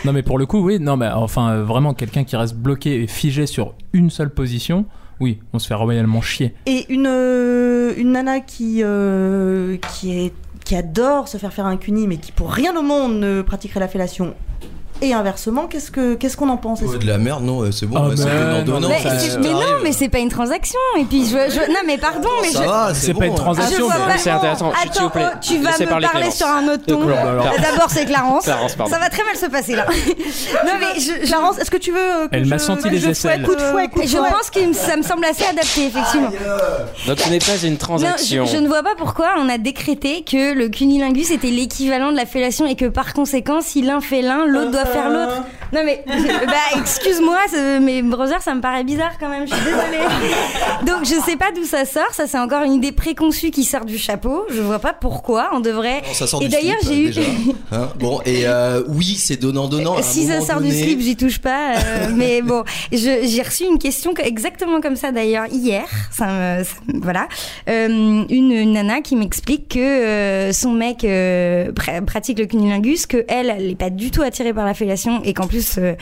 Non, mais pour le coup, oui. Non, mais enfin, euh, vraiment, quelqu'un qui reste bloqué et figé sur une seule position. Oui, on se fait royalement chier. Et une, euh, une nana qui, euh, qui, est, qui adore se faire faire un cuni, mais qui pour rien au monde ne pratiquerait la fellation. Et inversement, qu'est-ce que qu'est-ce qu'on en pense? Ouais, de la merde, non, euh, c'est bon, Ah, c'est mais non. Mais, ça- c'est- ça mais non, arrive. mais c'est pas une transaction. Et puis, je, je- non, mais pardon, mais Ça je. va, C'est bon, pas une transaction, c'est intéressant, Attends, s'il vous plaît. oh, tu vas me parler sur un autre ton. Euh, D'abord, c'est Clarence. Clarence. Ça va très mal se passer là. *laughs* non, mais je, Clarence, est-ce que tu veux euh, que Elle je, m'a senti les aisselles. coup de fouet, coup de je pense que ça me semble assez adapté, effectivement. Donc ce n'est pas une transaction. je, je ne vois pas pourquoi on a décrété que le cunilingus était l'équivalent de la fellation et que par conséquent, si l'un fait l'un, l'autre doit faire l'autre. Non mais, *laughs* bah excuse-moi, mais brother, ça me paraît bizarre quand même. Je suis désolée. *laughs* Donc je sais pas d'où ça sort. Ça c'est encore une idée préconçue qui sort du chapeau. Je vois pas pourquoi on devrait. Non, ça sort et d'ailleurs, j'ai eu. déjà. *laughs* Hein, bon, et euh, oui, c'est donnant-donnant. Si ça sort du slip, j'y touche pas. euh, mais bon, j'ai reçu une question que- exactement comme ça d'ailleurs hier. Ça me- ça voilà, Euh, une, une nana qui m'explique que euh, son mec euh, pr- pratique le cunilingus, que elle, elle est pas du tout attirée par la fellation et qu'en plus euh,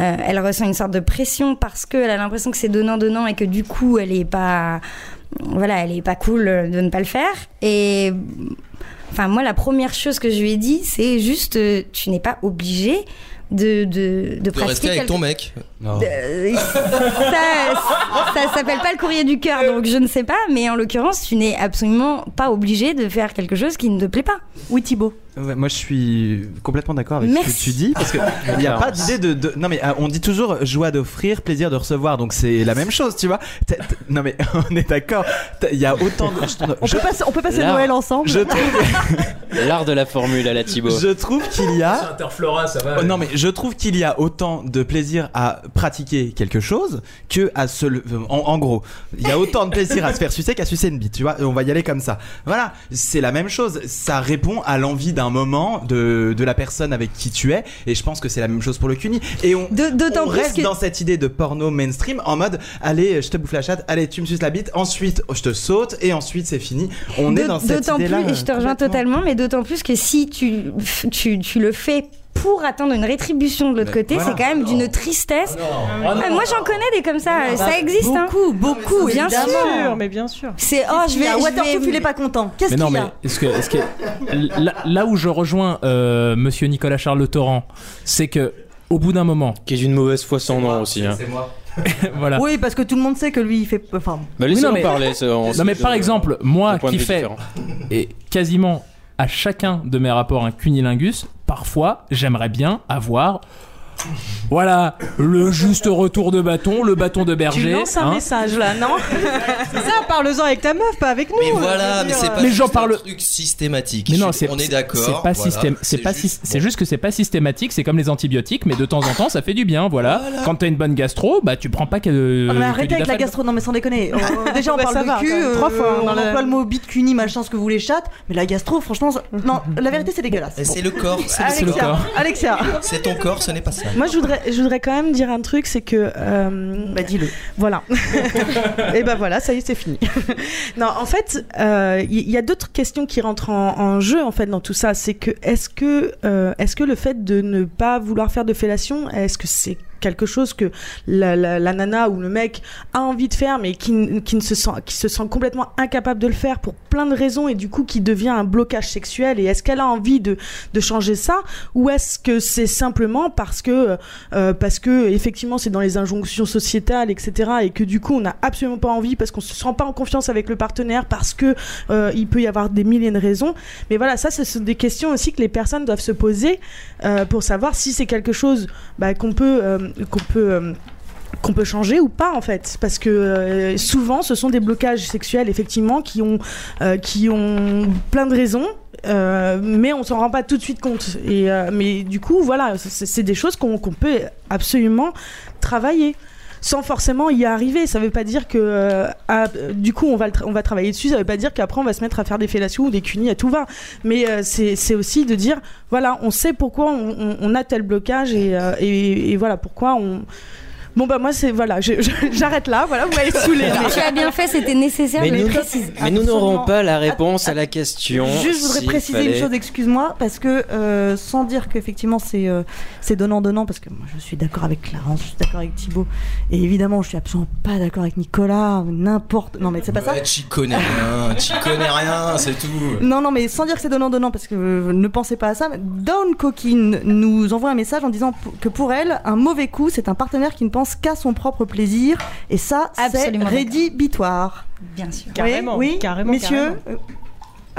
euh, elle ressent une sorte de pression parce qu'elle a l'impression que c'est donnant donnant et que du coup elle est pas, voilà, elle est pas cool de ne pas le faire et Enfin, moi, la première chose que je lui ai dit, c'est juste, euh, tu n'es pas obligé de, de, de De pratiquer rester avec ton mec. Euh, ça, ça s'appelle pas le courrier du cœur, donc je ne sais pas, mais en l'occurrence, tu n'es absolument pas obligé de faire quelque chose qui ne te plaît pas. Oui, Thibaut. Ouais, moi, je suis complètement d'accord avec ce que tu dis parce que *laughs* il n'y a pas d'idée de, de- Non, mais euh, on dit toujours joie d'offrir, plaisir de recevoir, donc c'est la même chose, tu vois. Non, mais *laughs* on est d'accord. Il y a autant de. On je- peut passer, on peut passer. Noël ensemble. je trouve, *laughs* L'art de la formule à la Thibaut. je trouve qu'il y a. Interflora, ça va. Oh, non mais je trouve qu'il y a autant de plaisir à pratiquer quelque chose que à se le... en, en gros il y a autant de plaisir à se faire sucer qu'à sucer une bite tu vois on va y aller comme ça. Voilà c'est la même chose ça répond à l'envie d'un moment de, de la personne avec qui tu es et je pense que c'est la même chose pour le cuni et on, De- d'autant on plus reste que- dans cette idée de porno mainstream en mode allez je te bouffe la chatte allez tu me suces la bite ensuite je te saute et ensuite c'est fini. On est dans cette D'autant idée là plus, et je te rejoins totalement, mais d'autant plus que si tu, tu, tu le fais pour attendre une rétribution de l'autre Mais côté, voilà. c'est quand même d'une tristesse. Ah non. Ah, moi j'en connais des comme ça, ça existe. hein. Beaucoup, beaucoup, Bien évidemment. sûr. mais bien sûr. C'est oh je vais, vais- il est pas content. Qu'est-ce Mais qu'il mais a est-ce que, est-ce que là, là où je rejoins euh, Monsieur Nicolas Charles Le Torrent, c'est que au bout d'un moment, Qui est d'une mauvaise foi sans nom aussi. Hein. moi *laughs* voilà. Oui, parce que tout le monde sait que lui, il fait. Enfin, Bah, laissez-le non, mais- parler. Non mais par exemple, moi qui fais et quasiment à chacun de mes rapports un cunilingus, parfois j'aimerais bien avoir voilà le juste retour de bâton, le bâton de Tu berger. lances un hein. message là, non *laughs* C'est ça, parle-en avec ta meuf, pas avec nous. Mais voilà, mais c'est dire, pas Mais juste j'en un parle- truc systématique. Mais non, c'est on est d'accord. C'est pas voilà, système, c'est pas, juste- syst- c'est juste que c'est pas systématique. C'est comme les antibiotiques, mais de temps en temps, ça fait du bien. Voilà. Voilà. Quand t'as une bonne gastro, bah tu prends pas que. Ah, mais arrêtez avec la gastro, non mais sans déconner. Euh, *laughs* déjà on Bah, parle de va, cul, euh, Trois fois, on emploie le mot bite, cuni, machin, ce que vous voulez chatte, mais la gastro, franchement, non, la vérité c'est dégueulasse. C'est le corps, c'est le corps. Alexia, C'est ton corps, ce n'est pas ça. Moi, je voudrais, je voudrais quand même dire un truc, c'est que. euh, bah dis-le. Voilà. *laughs* Et ben voilà, ça y est, c'est fini. *laughs* non, en fait, euh, il y, a d'autres questions qui rentrent en, en jeu en fait dans tout ça. C'est que est-ce que euh, est-ce que le fait de ne pas vouloir faire de fellation, est-ce que c'est quelque chose que la, la, nana ou le mec a envie de faire mais qui, qui ne se sent qui se sent complètement incapable de le faire pour plein de raisons et du coup qui devient un blocage sexuel. Et est-ce qu'elle a envie de, de changer ça ou est-ce que c'est simplement parce que euh, parce que effectivement c'est dans les injonctions sociétales etc et que du coup on n'a absolument pas envie parce qu'on se sent pas en confiance avec le partenaire parce que euh, il peut y avoir des milliers de raisons. Mais voilà ça ce sont des questions aussi que les personnes doivent se poser euh, pour savoir si c'est quelque chose bah, qu'on peut qu'on peut euh, qu'on peut changer ou pas en fait. Parce que euh, souvent ce sont des blocages sexuels effectivement qui ont euh, qui ont plein de raisons euh, mais on s'en rend pas tout de suite compte. Et euh, mais du coup voilà c'est des choses qu'on peut absolument travailler sans forcément y arriver. Ça veut pas dire que euh, ah, du coup on va on va travailler dessus. Ça veut pas dire qu'après on va se mettre à faire des fellations ou des cunis à tout va. Mais euh, c'est aussi de dire voilà on sait pourquoi on a tel blocage et, euh, et, et voilà pourquoi on Bon bah moi c'est voilà, je- je- *laughs* j'arrête là, voilà, vous m'avez saoulé. *laughs* Mais tu as bien fait, c'était nécessaire Mais nous, préciser. mais nous n'aurons pas la réponse à la question. Juste, je voudrais préciser fallait- une chose, excuse-moi, parce que euh, sans dire qu'effectivement c'est euh, c'est donnant-donnant, parce que moi je suis d'accord avec Clarence, je suis d'accord avec Thibaut, et évidemment je suis absolument pas d'accord avec Nicolas, n'importe. Non mais c'est pas ça. Ouais, tu connais rien, tu connais rien, c'est tout. Non, non, mais sans dire que c'est donnant-donnant, parce que euh, ne pensez pas à ça. mais Dawn Coquine nous envoie un message en disant p- que pour elle, un mauvais coup, c'est un partenaire qui ne pense qu'à son propre plaisir, et ça, c'est rédhibitoire. Bien sûr. Carrément, oui, oui, carrément, messieurs. carrément.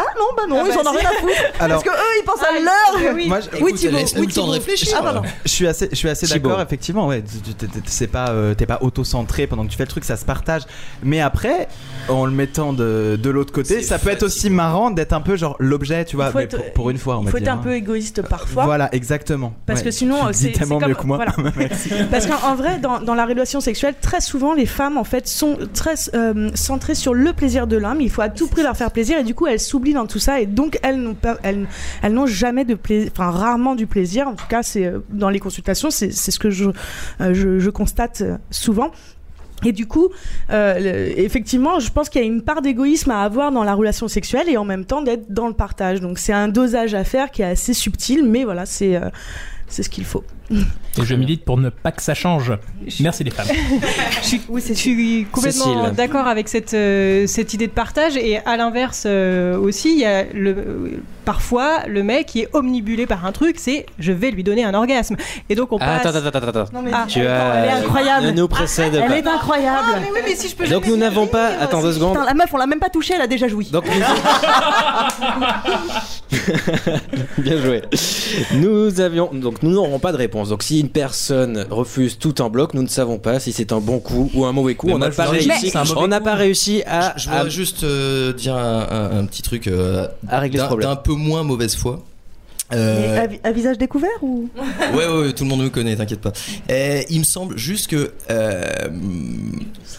Ah non, bah non, Ah ils bah en ont si. rien à foutre. *laughs* Alors- parce que eux, ils pensent à Ah, leur. oui. Moi, je- Oui, Écoute, Thibaut, laisse-nous oui, le temps de réfléchir. Ah, pardon. Je suis assez, je suis assez Thibaut. d'accord, effectivement. Ouais, tu- tu- tu- c'est pas, euh, t'es pas auto-centré pendant que tu fais le truc, ça se partage. Mais après, en le mettant de, de l'autre côté, C'est ça peut être aussi marrant d'être un peu genre l'objet, tu vois, mais pour, pour une fois, on Il va faut être dire. un peu hein. égoïste parfois. Voilà, exactement. Parce que sinon, euh, c'est- tellement c'est mieux comme- que moi. voilà. *laughs* Merci. Parce qu'en en vrai, dans, dans la relation sexuelle, très souvent, les femmes, en fait, sont très euh, centrées sur le plaisir de l'homme. Il faut à tout prix leur faire plaisir et du coup, elles s'oublient dans tout ça et donc elles n'ont jamais de plaisir, enfin rarement du plaisir. En tout cas, c'est euh, dans les consultations, c'est ce que je, euh, constate euh, souvent. Et du coup, effectivement, je pense qu'il y a une part d'égoïsme à avoir dans la relation sexuelle et en même temps d'être dans le partage. Donc c'est un dosage à faire qui est assez subtil, mais voilà, c'est c'est ce qu'il faut. *laughs* Et je milite pour ne pas que ça change. Merci les femmes. *laughs* Je suis, je suis complètement d'accord avec cette, euh, cette idée de partage. Et à l'inverse euh, aussi, il y a le, euh, parfois le mec qui est omnibulé par un truc, c'est je vais lui donner un orgasme. Et donc on Ah, passe. Attends, attends, attends, attends. Non, mais- tu as... elle est incroyable. Ne nous précède Elle pas. est incroyable. Ah, mais oui, mais si je peux Donc nous n'avons pas... Attends deux secondes. Putain, la meuf, on l'a même pas touchée, elle a déjà joui. Donc *laughs* *laughs* Bien joué. Nous avions donc nous n'aurons pas de réponse. Donc si une personne refuse tout en bloc, nous ne savons pas si c'est un bon coup ou un mauvais coup. Mais on n'a je pas réussi. On n'a pas réussi à. Je voudrais à- juste euh, dire un, un- un petit truc euh, À régler ce d'un problème. d'un peu moins mauvaise foi. Mais Euh, à, vi- à visage découvert ou? Ouais, ouais, ouais, tout le monde me connaît, t'inquiète pas. Et il me semble juste que euh,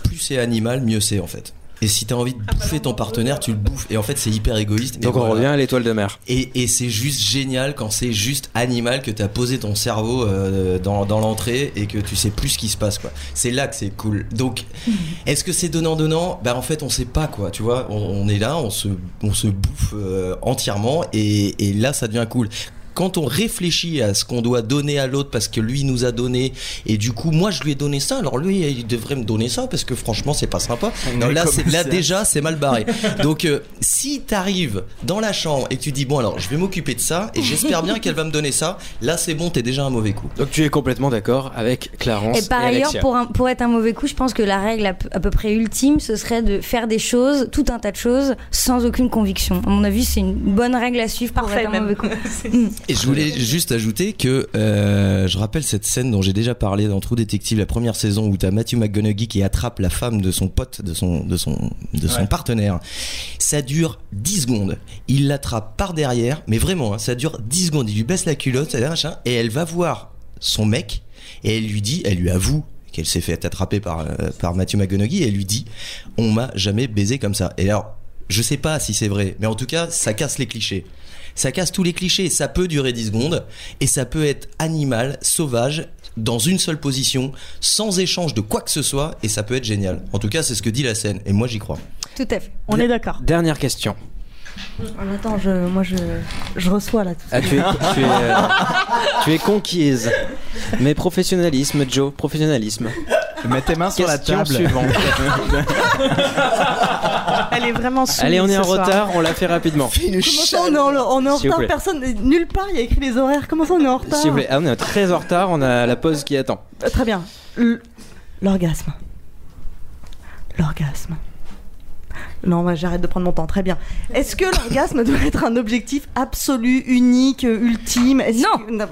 plus c'est animal, mieux c'est en fait. Et si t'as envie de bouffer ton partenaire, tu le bouffes. Et en fait, c'est hyper égoïste. Donc on voilà. revient à l'étoile de mer. Et, et c'est juste génial quand c'est juste animal que t'as posé ton cerveau euh, dans, dans l'entrée et que tu sais plus ce qui se passe quoi. C'est là que c'est cool. Donc *laughs* est-ce que c'est donnant donnant Bah en fait on sait pas quoi. Tu vois, on, on est là, on se on se bouffe euh, entièrement et, et là ça devient cool. Quand on réfléchit à ce qu'on doit donner à l'autre parce que lui nous a donné et du coup moi je lui ai donné ça alors lui il devrait me donner ça parce que franchement c'est pas sympa. Non, là là déjà c'est mal barré. *laughs* Donc euh, si t'arrives dans la chambre et que tu dis bon alors je vais m'occuper de ça et j'espère bien qu'elle va me donner ça, là c'est bon t'es déjà un mauvais coup. Donc tu es complètement d'accord avec Clarence Et par ailleurs, pour, un- pour être un mauvais coup, je pense que la règle à peu, à peu près ultime, ce serait de faire des choses, tout un tas de choses, sans aucune conviction. À mon avis, c'est une bonne règle à suivre pour Parfait, être un même. mauvais coup. *laughs* Et je voulais juste ajouter que euh, je rappelle cette scène dont j'ai déjà parlé dans True Detective la première saison où t'as Matthew McConaughey qui attrape la femme de son pote, de son de son de son Ouais. partenaire. Ça dure 10 secondes. Il l'attrape par derrière, mais vraiment, hein, ça dure 10 secondes. Il lui baisse la culotte, et elle va voir son mec et elle lui dit, elle lui avoue qu'elle s'est fait attraper par euh, par Matthew McConaughey et elle lui dit, on m'a jamais baisé comme ça. Et alors, je sais pas si c'est vrai, mais en tout cas, ça casse les clichés. Ça casse tous les clichés. Ça peut durer 10 secondes et ça peut être animal, sauvage, dans une seule position, sans échange de quoi que ce soit et ça peut être génial. En tout cas, c'est ce que dit la scène et moi j'y crois. Tout à fait. On est d'accord. Dernière question. Attends, je, moi je, je reçois là tout. Ah, tu, es, tu, es, euh, tu es conquise. *laughs* Mais professionnalisme, Joe, professionnalisme. Mets tes mains sur la Question table. suivante. *laughs* Elle est vraiment soumise Allez, on est en soir. retard, on l'a fait rapidement. Comment ça, on est en, on est en S'il vous retard plaît. Personne, nulle part il y a écrit les horaires. Comment ça on est en retard S'il vous plaît. Ah, on est très en retard, on a la pause qui attend. Euh, Très bien. L- L'orgasme. L'orgasme. Non, bah, j'arrête de prendre mon temps. Très bien. Est-ce que l'orgasme *laughs* doit être un objectif absolu, unique, euh, ultime Non. *laughs*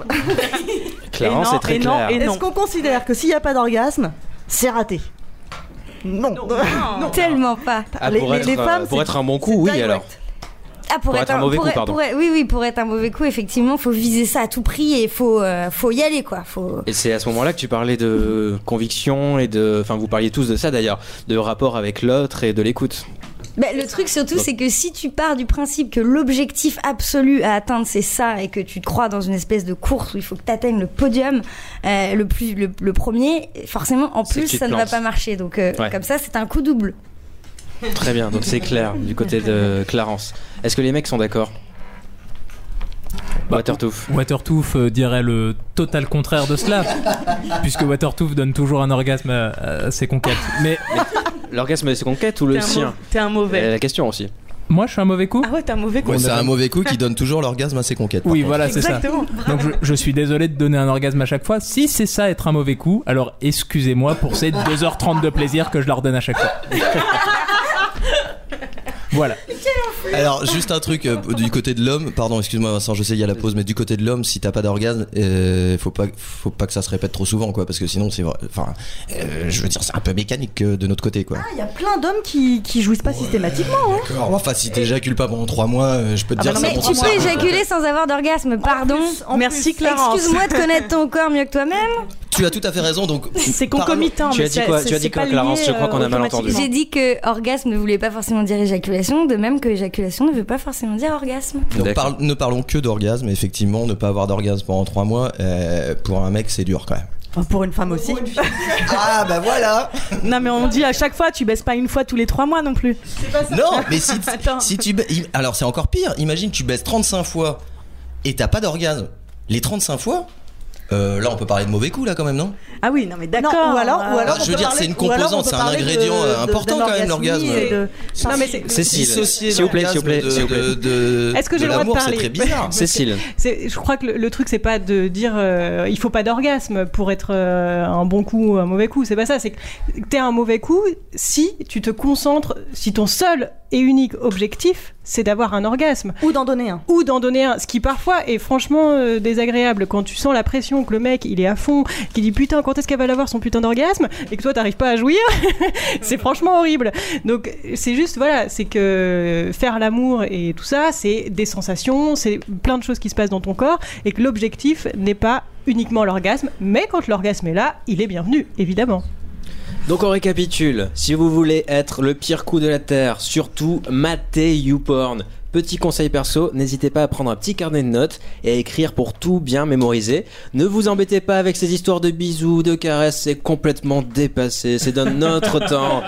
Clarence Et non, est très et non, clair. et Est-ce qu'on considère que s'il n'y a pas d'orgasme, c'est raté Non. *laughs* Non. Tellement pas. Ah, Les- pour les- être, les femmes, euh, pour être un bon coup, oui alors. Ah, pour, être, un, mauvais pour coup, pardon. pour oui, oui, pour être un mauvais coup, effectivement, faut viser ça à tout prix et faut, euh, faut y aller, quoi. Faut... Et c'est à ce moment-là que tu parlais de conviction et de. Enfin, vous parliez tous de ça d'ailleurs, de rapport avec l'autre et de l'écoute. Bah, le truc surtout, c'est que si tu pars du principe que l'objectif absolu à atteindre c'est ça et que tu te crois dans une espèce de course où il faut que tu atteignes le podium euh, le plus le, le premier, forcément en plus ça ne va pas marcher. Donc euh, Ouais. comme ça, c'est un coup double. Très bien, donc c'est clair du côté de *laughs* Clarence. Est-ce que les mecs sont d'accord? Watertooth. Watertooth euh, dirait le total contraire de cela, *laughs* puisque Watertooth donne toujours un orgasme à, à ses conquêtes. Mais *laughs* L'orgasme c'est conquête ou le sien T'es un mauvais. Euh, La question aussi. moi, je suis un mauvais coup. Ah ouais, t'es un mauvais coup. Ouais, c'est un mauvais coup qui *laughs* donne toujours l'orgasme à ses conquêtes. Oui, contre. voilà, c'est ça. Donc je, je suis désolé de donner un orgasme à chaque fois. Si c'est ça être un mauvais coup, alors excusez-moi pour ces 2h30 de plaisir que je leur donne à chaque fois. Voilà. Alors, juste un truc euh, du côté de l'homme, pardon, excuse-moi Vincent, je sais il y a la pause, mais du côté de l'homme, si t'as pas d'orgasme, euh, faut pas, faut pas que ça se répète trop souvent, quoi, parce que sinon c'est, vrai- enfin, euh, je veux dire, c'est un peu mécanique euh, de notre côté, quoi. Il y a plein d'hommes qui, qui jouissent pas systématiquement. Hein. D'accord. Enfin, si t'éjacules pas pendant 3 mois, euh, je peux te Ah dire bah ça Mais tu peux ça. éjaculer sans avoir d'orgasme, pardon. En Merci plus, Clarence. Excuse-moi de connaître ton corps mieux que toi-même. Tu as tout à fait raison, donc. *laughs* C'est concomitant. Tu mais as dit quoi Tu as dit quoi, Clarence? Je crois qu'on a mal entendu. J'ai dit que orgasme ne voulait pas forcément dire éjaculation, de même que éjaculation ne veut pas forcément dire orgasme. Donc ne parlons que d'orgasme, effectivement, ne pas avoir d'orgasme pendant 3 mois, euh, pour un mec c'est dur quand même. Enfin, pour une femme aussi. *laughs* Ah bah voilà Non, mais on dit à chaque fois, tu baisses pas une fois tous les trois mois non plus. Non, mais si, *laughs* si tu alors c'est encore pire. Imagine tu baisses 35 fois et t'as pas d'orgasme. Les 35 fois, Euh, là, on peut parler de mauvais coups, là, quand même, non? Ah oui, non mais d'accord. Ou alors, ou alors Alors, je veux dire, parler- c'est une composante, c'est un parler de- ingrédient, euh, de- important, d'un quand même, orgasme l'orgasme. de- Non, mais c'est- Cécile, Dissocier s'il vous plaît, s'il vous plaît, l'orgasme s'il vous plaît. de, de, de, Est-ce que de j'ai le droit de l'amour, c'est parler très bizarre. Cécile. C'est- je crois que le, le truc c'est pas de dire euh, il faut pas d'orgasme pour être euh, un bon coup ou un mauvais coup. C'est pas ça. C'est que t'es un mauvais coup si tu te concentres, si ton seul et unique objectif c'est d'avoir un orgasme Ou d'en donner un. ou d'en donner un. Ce qui parfois est franchement euh, désagréable quand tu sens la pression que le mec il est à fond, qu'il dit putain quand est-ce qu'elle va avoir son putain d'orgasme et que toi t'arrives pas à jouir. *laughs* c'est franchement horrible. Donc c'est juste voilà, c'est que faire l'amour et tout ça, c'est des sensations, c'est plein de choses qui se passent dans ton corps et que l'objectif n'est pas uniquement l'orgasme, mais quand l'orgasme est là, il est bienvenu, évidemment. Donc on récapitule, si vous voulez être le pire coup de la Terre, surtout matez YouPorn. Petit conseil perso, n'hésitez pas à prendre un petit carnet de notes et à écrire pour tout bien mémoriser. Ne vous embêtez pas avec ces histoires de bisous, de caresses, c'est complètement dépassé, c'est dans notre *laughs* temps.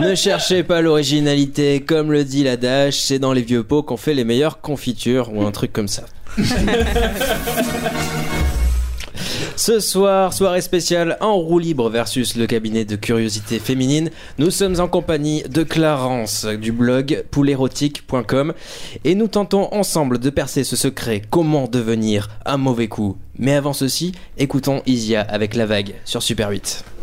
Ne cherchez pas l'originalité, comme le dit l'adage, c'est dans les vieux pots qu'on fait les meilleures confitures ou un truc comme ça. *laughs* Ce soir, soirée spéciale en roue libre versus le cabinet de curiosité féminine. Nous sommes en compagnie de Clarence du blog poulerotique.com et nous tentons ensemble de percer ce secret comment devenir un mauvais coup. Mais avant ceci, écoutons Isia avec La Vague sur Super 8.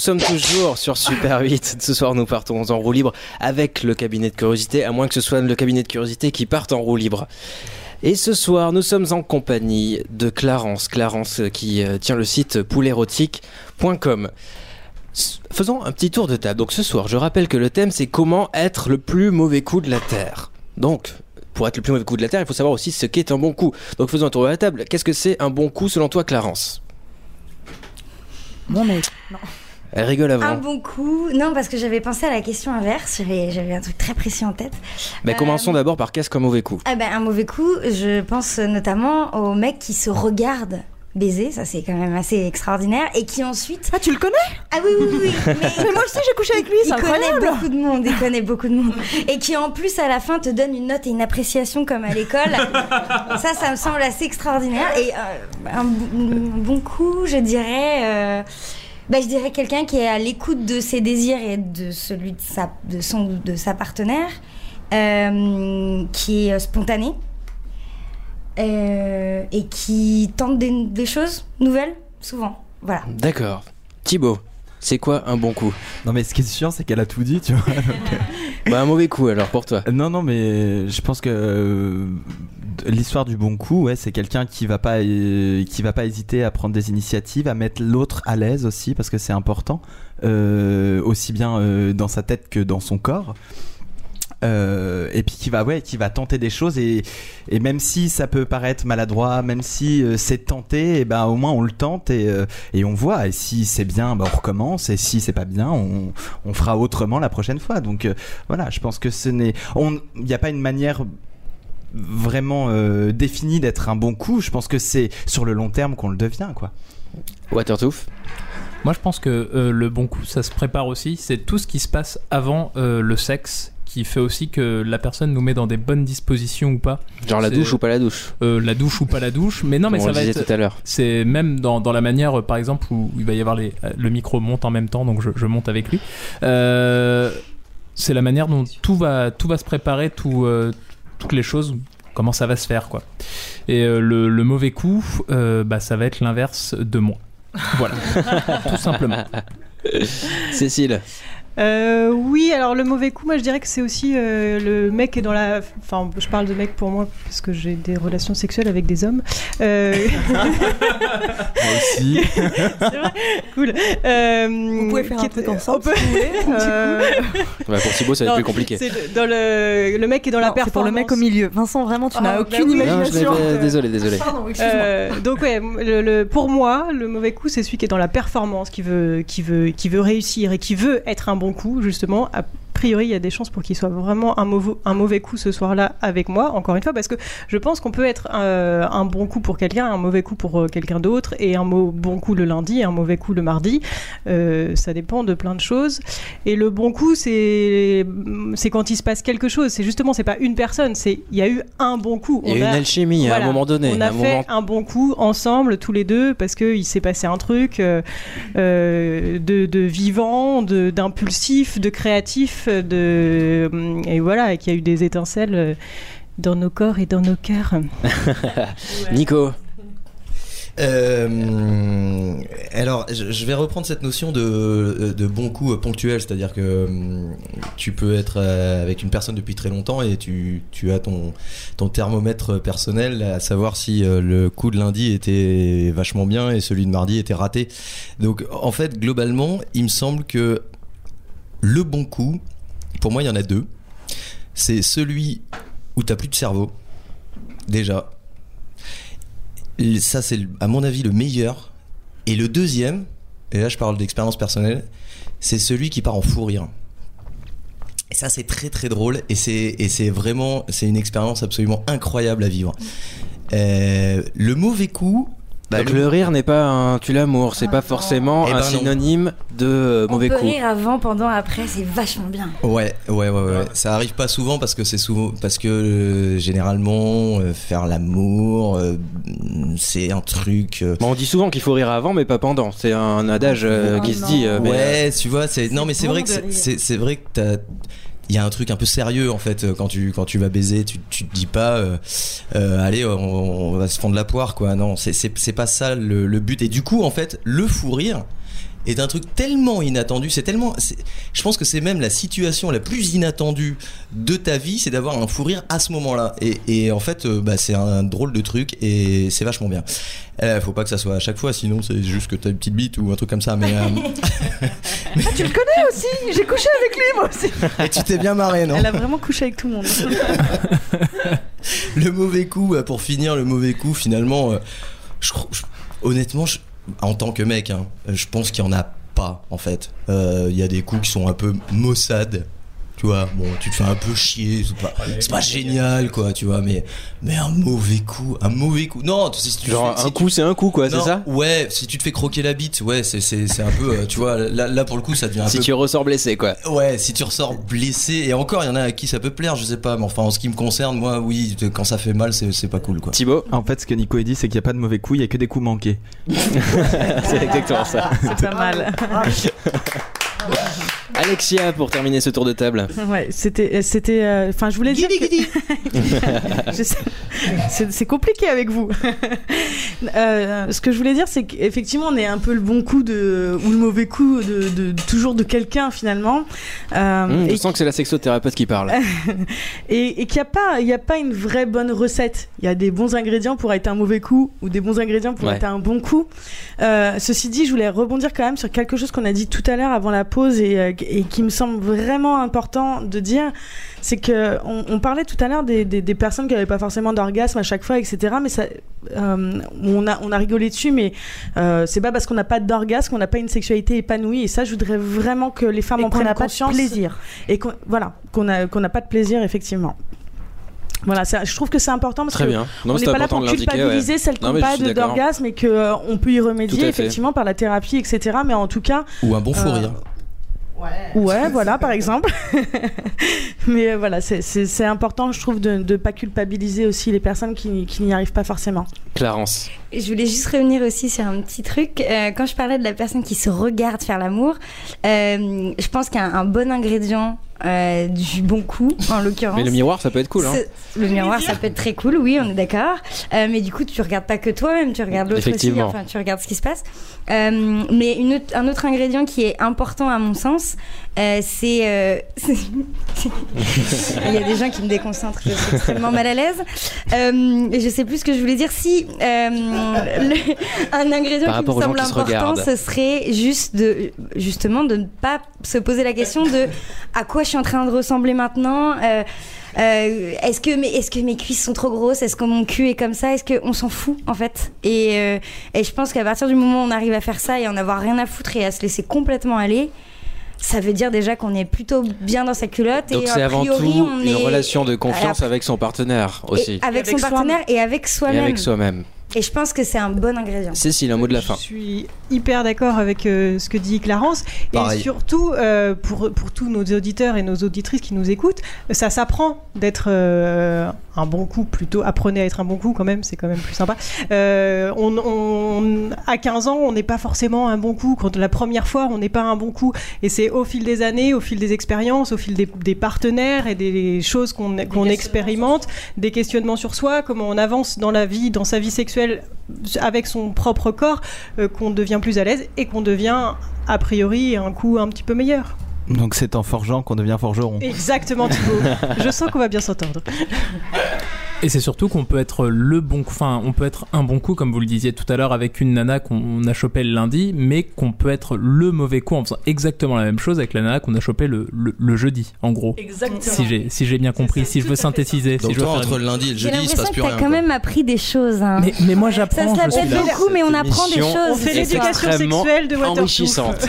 Sommes toujours sur Super 8. Ce soir, nous partons en roue libre avec le cabinet de curiosité, à moins que ce soit le cabinet de curiosité qui parte en roue libre. Et ce soir, nous sommes en compagnie de Clarence. Clarence euh, qui euh, tient le site poulerotique.com. Faisons un petit tour de table. Donc ce soir, je rappelle que le thème c'est comment être le plus mauvais coup de la Terre. Donc, pour être le plus mauvais coup de la Terre, il faut savoir aussi ce qu'est un bon coup. Donc faisons un tour de la table. Qu'est-ce que c'est un bon coup selon toi, Clarence? Bon mec. Elle rigole avant. Un bon coup. Non, parce que j'avais pensé à la question inverse. J'avais un truc très précis en tête. Mais Euh, commençons d'abord par qu'est-ce qu'un mauvais coup? Ah ben, un mauvais coup, je pense notamment aux mecs qui se regardent baiser, ça c'est quand même assez extraordinaire, et qui ensuite... Ah, tu le connais? Ah oui, oui, oui. *laughs* Mais, Mais moi aussi, j'ai couché avec lui, c'est il connaît incroyable. beaucoup de monde, il connaît beaucoup de monde. Et qui en plus à la fin te donne une note et une appréciation comme à l'école. *laughs* ça, ça me semble assez extraordinaire. Et euh, un bon coup, je dirais... euh, bah, je dirais quelqu'un qui est à l'écoute de ses désirs et de celui de sa, de son, de sa partenaire, euh, qui est spontané euh, et qui tente des, des choses nouvelles, souvent. Voilà. D'accord. Thibaut, c'est quoi un bon coup? Non mais ce qui est sûr c'est qu'elle a tout dit tu vois. donc, Bah un mauvais coup alors pour toi. euh, non non mais je pense que euh, l'histoire du bon coup ouais c'est quelqu'un qui va pas euh, qui va pas hésiter à prendre des initiatives à mettre l'autre à l'aise aussi parce que c'est important euh, aussi bien euh, dans sa tête que dans son corps. Et puis qui va ouais qui va tenter des choses et, et même si ça peut paraître maladroit même si c'est tenté et ben au moins on le tente et, et on voit et si c'est bien ben, on recommence et si c'est pas bien on, on fera autrement la prochaine fois donc voilà je pense que ce n'est il n'y a pas une manière vraiment euh, définie d'être un bon coup je pense que c'est sur le long terme qu'on le devient quoi Watertooth Moi, je pense que euh, le bon coup, ça se prépare aussi. C'est tout ce qui se passe avant euh, le sexe qui fait aussi que la personne nous met dans des bonnes dispositions ou pas. Genre la douche ou pas la douche Euh, la douche ou pas la douche. Mais non, mais Comme ça on va être. tout à l'heure. C'est même dans, dans la manière, par exemple, où il va y avoir les, le micro monte en même temps, donc je, je monte avec lui. Euh, c'est la manière dont tout va, tout va se préparer, tout, euh, toutes les choses, comment ça va se faire, quoi. Et euh, le, le mauvais coup, euh, bah, ça va être l'inverse de moi. Voilà, *laughs* tout simplement. Cécile Euh, oui, alors le mauvais coup, moi je dirais que c'est aussi euh, le mec est dans la. Enfin, je parle de mec pour moi parce que j'ai des relations sexuelles avec des hommes. Euh... moi aussi *laughs* c'est vrai Cool. Euh, Vous pouvez faire qui un truc ensemble on peut- si vous voulez. Euh, *laughs* Bah, Pour Thibaut ça va être plus compliqué. C'est le- dans le, le mec est dans la non, performance. pour le mec au milieu. Vincent, vraiment, tu Ah, n'as bah aucune oui. Non, je imagination. désolé, désolé. Pardon, excuse-moi. Euh, donc ouais, le, le- pour moi, le mauvais coup, c'est celui qui est dans la performance, qui veut, qui veut, qui veut réussir et qui veut être un bon coup, justement. A priori, il y a des chances pour qu'il soit vraiment un mauvais, un mauvais coup ce soir-là avec moi. Encore une fois, parce que je pense qu'on peut être euh, un bon coup pour quelqu'un, un mauvais coup pour euh, quelqu'un d'autre, et un bon coup le lundi, et un mauvais coup le mardi. Euh, ça dépend de plein de choses. Et le bon coup, c'est, quand il se passe quelque chose. C'est justement, c'est pas une personne, c'est il y a eu un bon coup. Il y a On une alchimie à un moment donné. On a un fait moment... un bon coup ensemble, tous les deux, parce qu'il s'est passé un truc euh, de, de vivant, de- d'impulsif, de, créatif, de, et voilà, et qu'il y a eu des étincelles euh, dans nos corps et dans nos cœurs. *laughs* Nico Euh, alors, je vais reprendre cette notion de, de bon coup ponctuel, c'est-à-dire que tu peux être euh, avec une personne depuis très longtemps et tu, tu as ton, ton thermomètre personnel à savoir si euh, le coup de lundi était vachement bien et celui de mardi était raté. Donc, en fait, globalement, il me semble que le bon coup, pour moi, il y en a deux. C'est celui où t'as plus de cerveau, déjà. Ça, c'est à mon avis le meilleur. Et le deuxième, et là je parle d'expérience personnelle, c'est celui qui part en fou rire. Et ça, c'est très très drôle et c'est et c'est vraiment c'est une expérience absolument incroyable à vivre. Euh, le mauvais coup. Bah, Donc le- le rire n'est pas un tue l'amour, c'est pas forcément Eh un ben non. synonyme de euh, On mauvais peut coup. rire avant, pendant, après, c'est vachement bien. Ouais, ouais, ouais, ouais. Ça arrive pas souvent parce que c'est souvent parce que euh, généralement euh, faire l'amour, euh, c'est un truc. euh, Bon, on dit souvent qu'il faut rire avant, mais pas pendant. C'est un adage euh, Oh qui se dit. euh, mais, euh, ouais, tu vois, c'est non mais c'est bon vrai que c'est- vrai que t'as y a un truc un peu sérieux en fait euh, quand tu quand tu vas baiser, tu tu te dis pas euh, euh, allez on, on va se fendre la poire quoi. Non, c'est pas ça le, le but et du coup en fait le fou rire est un truc tellement inattendu. C'est tellement. Je pense que c'est même la situation la plus inattendue de ta vie, c'est d'avoir un fou rire à ce moment-là. Et, et en fait, euh, bah, c'est un drôle de truc et c'est vachement bien. Euh, faut pas que ça soit à chaque fois, sinon c'est juste que t'as une petite bite ou un truc comme ça. Mais euh, *laughs* Ah, tu le connais aussi J'ai couché avec lui, moi aussi. et tu t'es bien marré, non? Elle a vraiment couché avec tout le monde. *laughs* Le mauvais coup, euh, pour finir, le mauvais coup, finalement, euh, je, crois- je- honnêtement, je- en tant que mec, hein, je pense qu'il y en a pas, en fait. Euh, Il y a des coups qui sont un peu maussades. Tu vois, bon, tu te fais un peu chier, c'est pas, c'est pas génial, quoi, tu vois, mais, mais un mauvais coup, un mauvais coup. Non, tu sais, si tu Genre, fais- un si coup, c'est un coup, quoi, c'est ça? Ouais, si tu te fais croquer la bite, ouais, c'est, c'est, c'est un peu, euh, tu vois, là, là pour le coup, ça devient un Si peu tu ressors blessé, quoi. Ouais, si tu ressors blessé, et encore, il y en a à qui ça peut plaire, je sais pas, mais enfin, en ce qui me concerne, moi, oui, quand ça fait mal, c'est, c'est pas cool, quoi. Thibaut? En fait, ce que Nico a dit, c'est qu'il n'y a pas de mauvais coups, il n'y a que des coups manqués. *laughs* C'est exactement ça. C'est pas mal. *laughs* Alexia, pour terminer ce tour de table. *laughs* Ouais, c'était, c'était, euh, enfin, je voulais dire. que- *laughs* c'est, compliqué avec vous. *laughs* Euh, ce que je voulais dire, c'est qu'effectivement, on est un peu le bon coup de ou le mauvais coup de, de- toujours de quelqu'un finalement. Euh, Hum, je et sens que c'est la sexothérapeute qui parle. et, et qu'il n'y a pas, il y a pas une vraie bonne recette. Il y a des bons ingrédients pour être un mauvais coup ou des bons ingrédients pour Ouais. être un bon coup. Euh, ceci dit, je voulais rebondir quand même sur quelque chose qu'on a dit tout à l'heure avant la pause et, euh, et qui me semble vraiment important de dire, c'est que on, on parlait tout à l'heure des, des, des personnes qui n'avaient pas forcément d'orgasme à chaque fois, etc. Mais ça, euh, on a on a rigolé dessus, mais euh, c'est pas parce qu'on n'a pas d'orgasme qu'on n'a pas une sexualité épanouie. Et ça, je voudrais vraiment que les femmes Et en qu'on prennent n'a pas de conscience. plaisir. Et qu'on voilà, qu'on a qu'on n'a pas de plaisir effectivement. Voilà, ça- je trouve que c'est important parce Très que bien. Non, on n'est pas là pour culpabiliser ouais. celles qui Non, n'ont pas d'orgasme et qu'on peut y remédier effectivement par la thérapie, etc. Mais en tout cas, Ou un bon fou Euh, rire. Ouais, *laughs* voilà, par exemple. *laughs* Mais euh, voilà, c'est- important, je trouve, de ne pas culpabiliser aussi les personnes qui, qui n'y arrivent pas forcément. Clarence. Je voulais juste revenir aussi sur un petit truc. Euh, quand je parlais de la personne qui se regarde faire l'amour, euh, je pense qu'un un bon ingrédient euh, du bon coup, en l'occurrence. Mais le miroir, ça peut être cool, hein. Le miroir, ça peut être très cool, oui, on est d'accord. Euh, mais du coup, tu regardes pas que toi-même, tu regardes l'autre aussi. Effectivement. Enfin, tu regardes ce qui se passe. Euh, mais une autre- un autre ingrédient qui est important à mon sens, euh, c'est. euh, *laughs* Il y a des gens qui me déconcentrent, je suis extrêmement mal à l'aise. Euh, et je sais plus ce que je voulais dire. Si euh, le- un ingrédient Par qui me semble qui se important, ce serait juste de, justement, de ne pas se poser la question de à quoi je suis en train de ressembler maintenant. euh, euh, est-ce que mes est-ce que mes cuisses sont trop grosses? Est-ce que mon cul est comme ça? Est-ce qu'on s'en fout en fait? Et, euh, et je pense qu'à partir du moment où on arrive à faire ça et en avoir rien à foutre et à se laisser complètement aller, ça veut dire déjà qu'on est plutôt bien dans sa culotte Donc et c'est a avant tout une est relation de confiance Et avec son partenaire aussi. et avec, Et son avec partenaire et avec Et soi-même. avec soi-même. Et je pense que c'est un bon ingrédient. Cécile, un mot de la fin. Je suis hyper d'accord avec euh, ce que dit Clarence. Pareil. Et surtout, euh, pour, pour tous nos auditeurs et nos auditrices qui nous écoutent, ça s'apprend d'être euh, un bon coup plutôt. Apprenez à être un bon coup quand même, c'est quand même plus sympa. Euh, on, on- à 15 ans, on n'est pas forcément un bon coup. Quand la première fois, on n'est pas un bon coup. Et c'est au fil des années, au fil des expériences, au fil des, des partenaires et des choses qu'on qu'on expérimente, des questionnements sur soi, comment on avance dans la vie, dans sa vie sexuelle avec son propre corps, euh, qu'on devient plus à l'aise et qu'on devient a priori un coup un petit peu meilleur. Donc c'est en forgeant qu'on devient forgeron. Exactement Thibaut. *laughs* Je sens qu'on va bien s'entendre. Et c'est surtout qu'on peut être le bon coup, enfin, on peut être un bon coup, comme vous le disiez tout à l'heure, avec une nana qu'on a chopé le lundi, mais qu'on peut être le mauvais coup en faisant exactement la même chose avec la nana qu'on a chopé le, le, le jeudi, en gros. Exactement. Si j'ai si j'ai bien compris, si je veux synthétiser, Donc si je veux entre une- le lundi et le jeudi, il se passe plus que rien. t'as quand quoi. même appris des choses. hein. Mais, mais moi Ça j'apprends, se la pète beaucoup, mais on apprend des choses. On fait l'éducation sexuelle de enrichissante.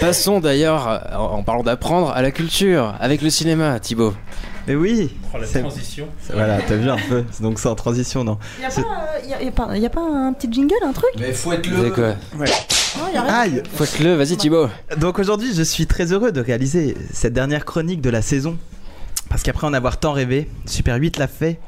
Passons d'ailleurs, euh, en parlant d'apprendre, à la culture, avec le cinéma, Thibaut. Mais oui Oh, la transition. Voilà, t'as vu un peu Donc c'est en transition, non Il y a, C'est- pas, euh, y a- y a pas- y a pas un petit jingle, un truc? Mais fouette-le. quoi? Non, y a rien. Aïe Fouette-le, vas-y Thibaut. Donc aujourd'hui, je suis très heureux de réaliser cette dernière chronique de la saison. Parce qu'après en avoir tant rêvé, Super 8 l'a fait.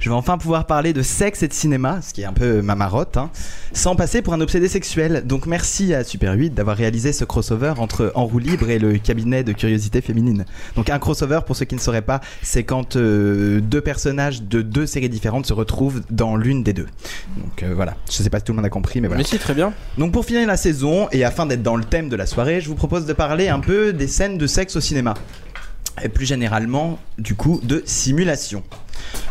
Je vais enfin pouvoir parler de sexe et de cinéma, ce qui est un peu ma marotte, hein, sans passer pour un obsédé sexuel. Donc merci à Super 8 d'avoir réalisé ce crossover entre En roue libre et le cabinet de curiosité féminine. Donc un crossover, pour ceux qui ne sauraient pas, c'est quand euh, deux personnages de deux séries différentes se retrouvent dans l'une des deux. Donc euh, voilà, je sais pas si tout le monde a compris, mais voilà. Mais si, très bien. Donc pour finir la saison, et afin d'être dans le thème de la soirée, je vous propose de parler un peu des scènes de sexe au cinéma. Et plus généralement, du coup, de simulation.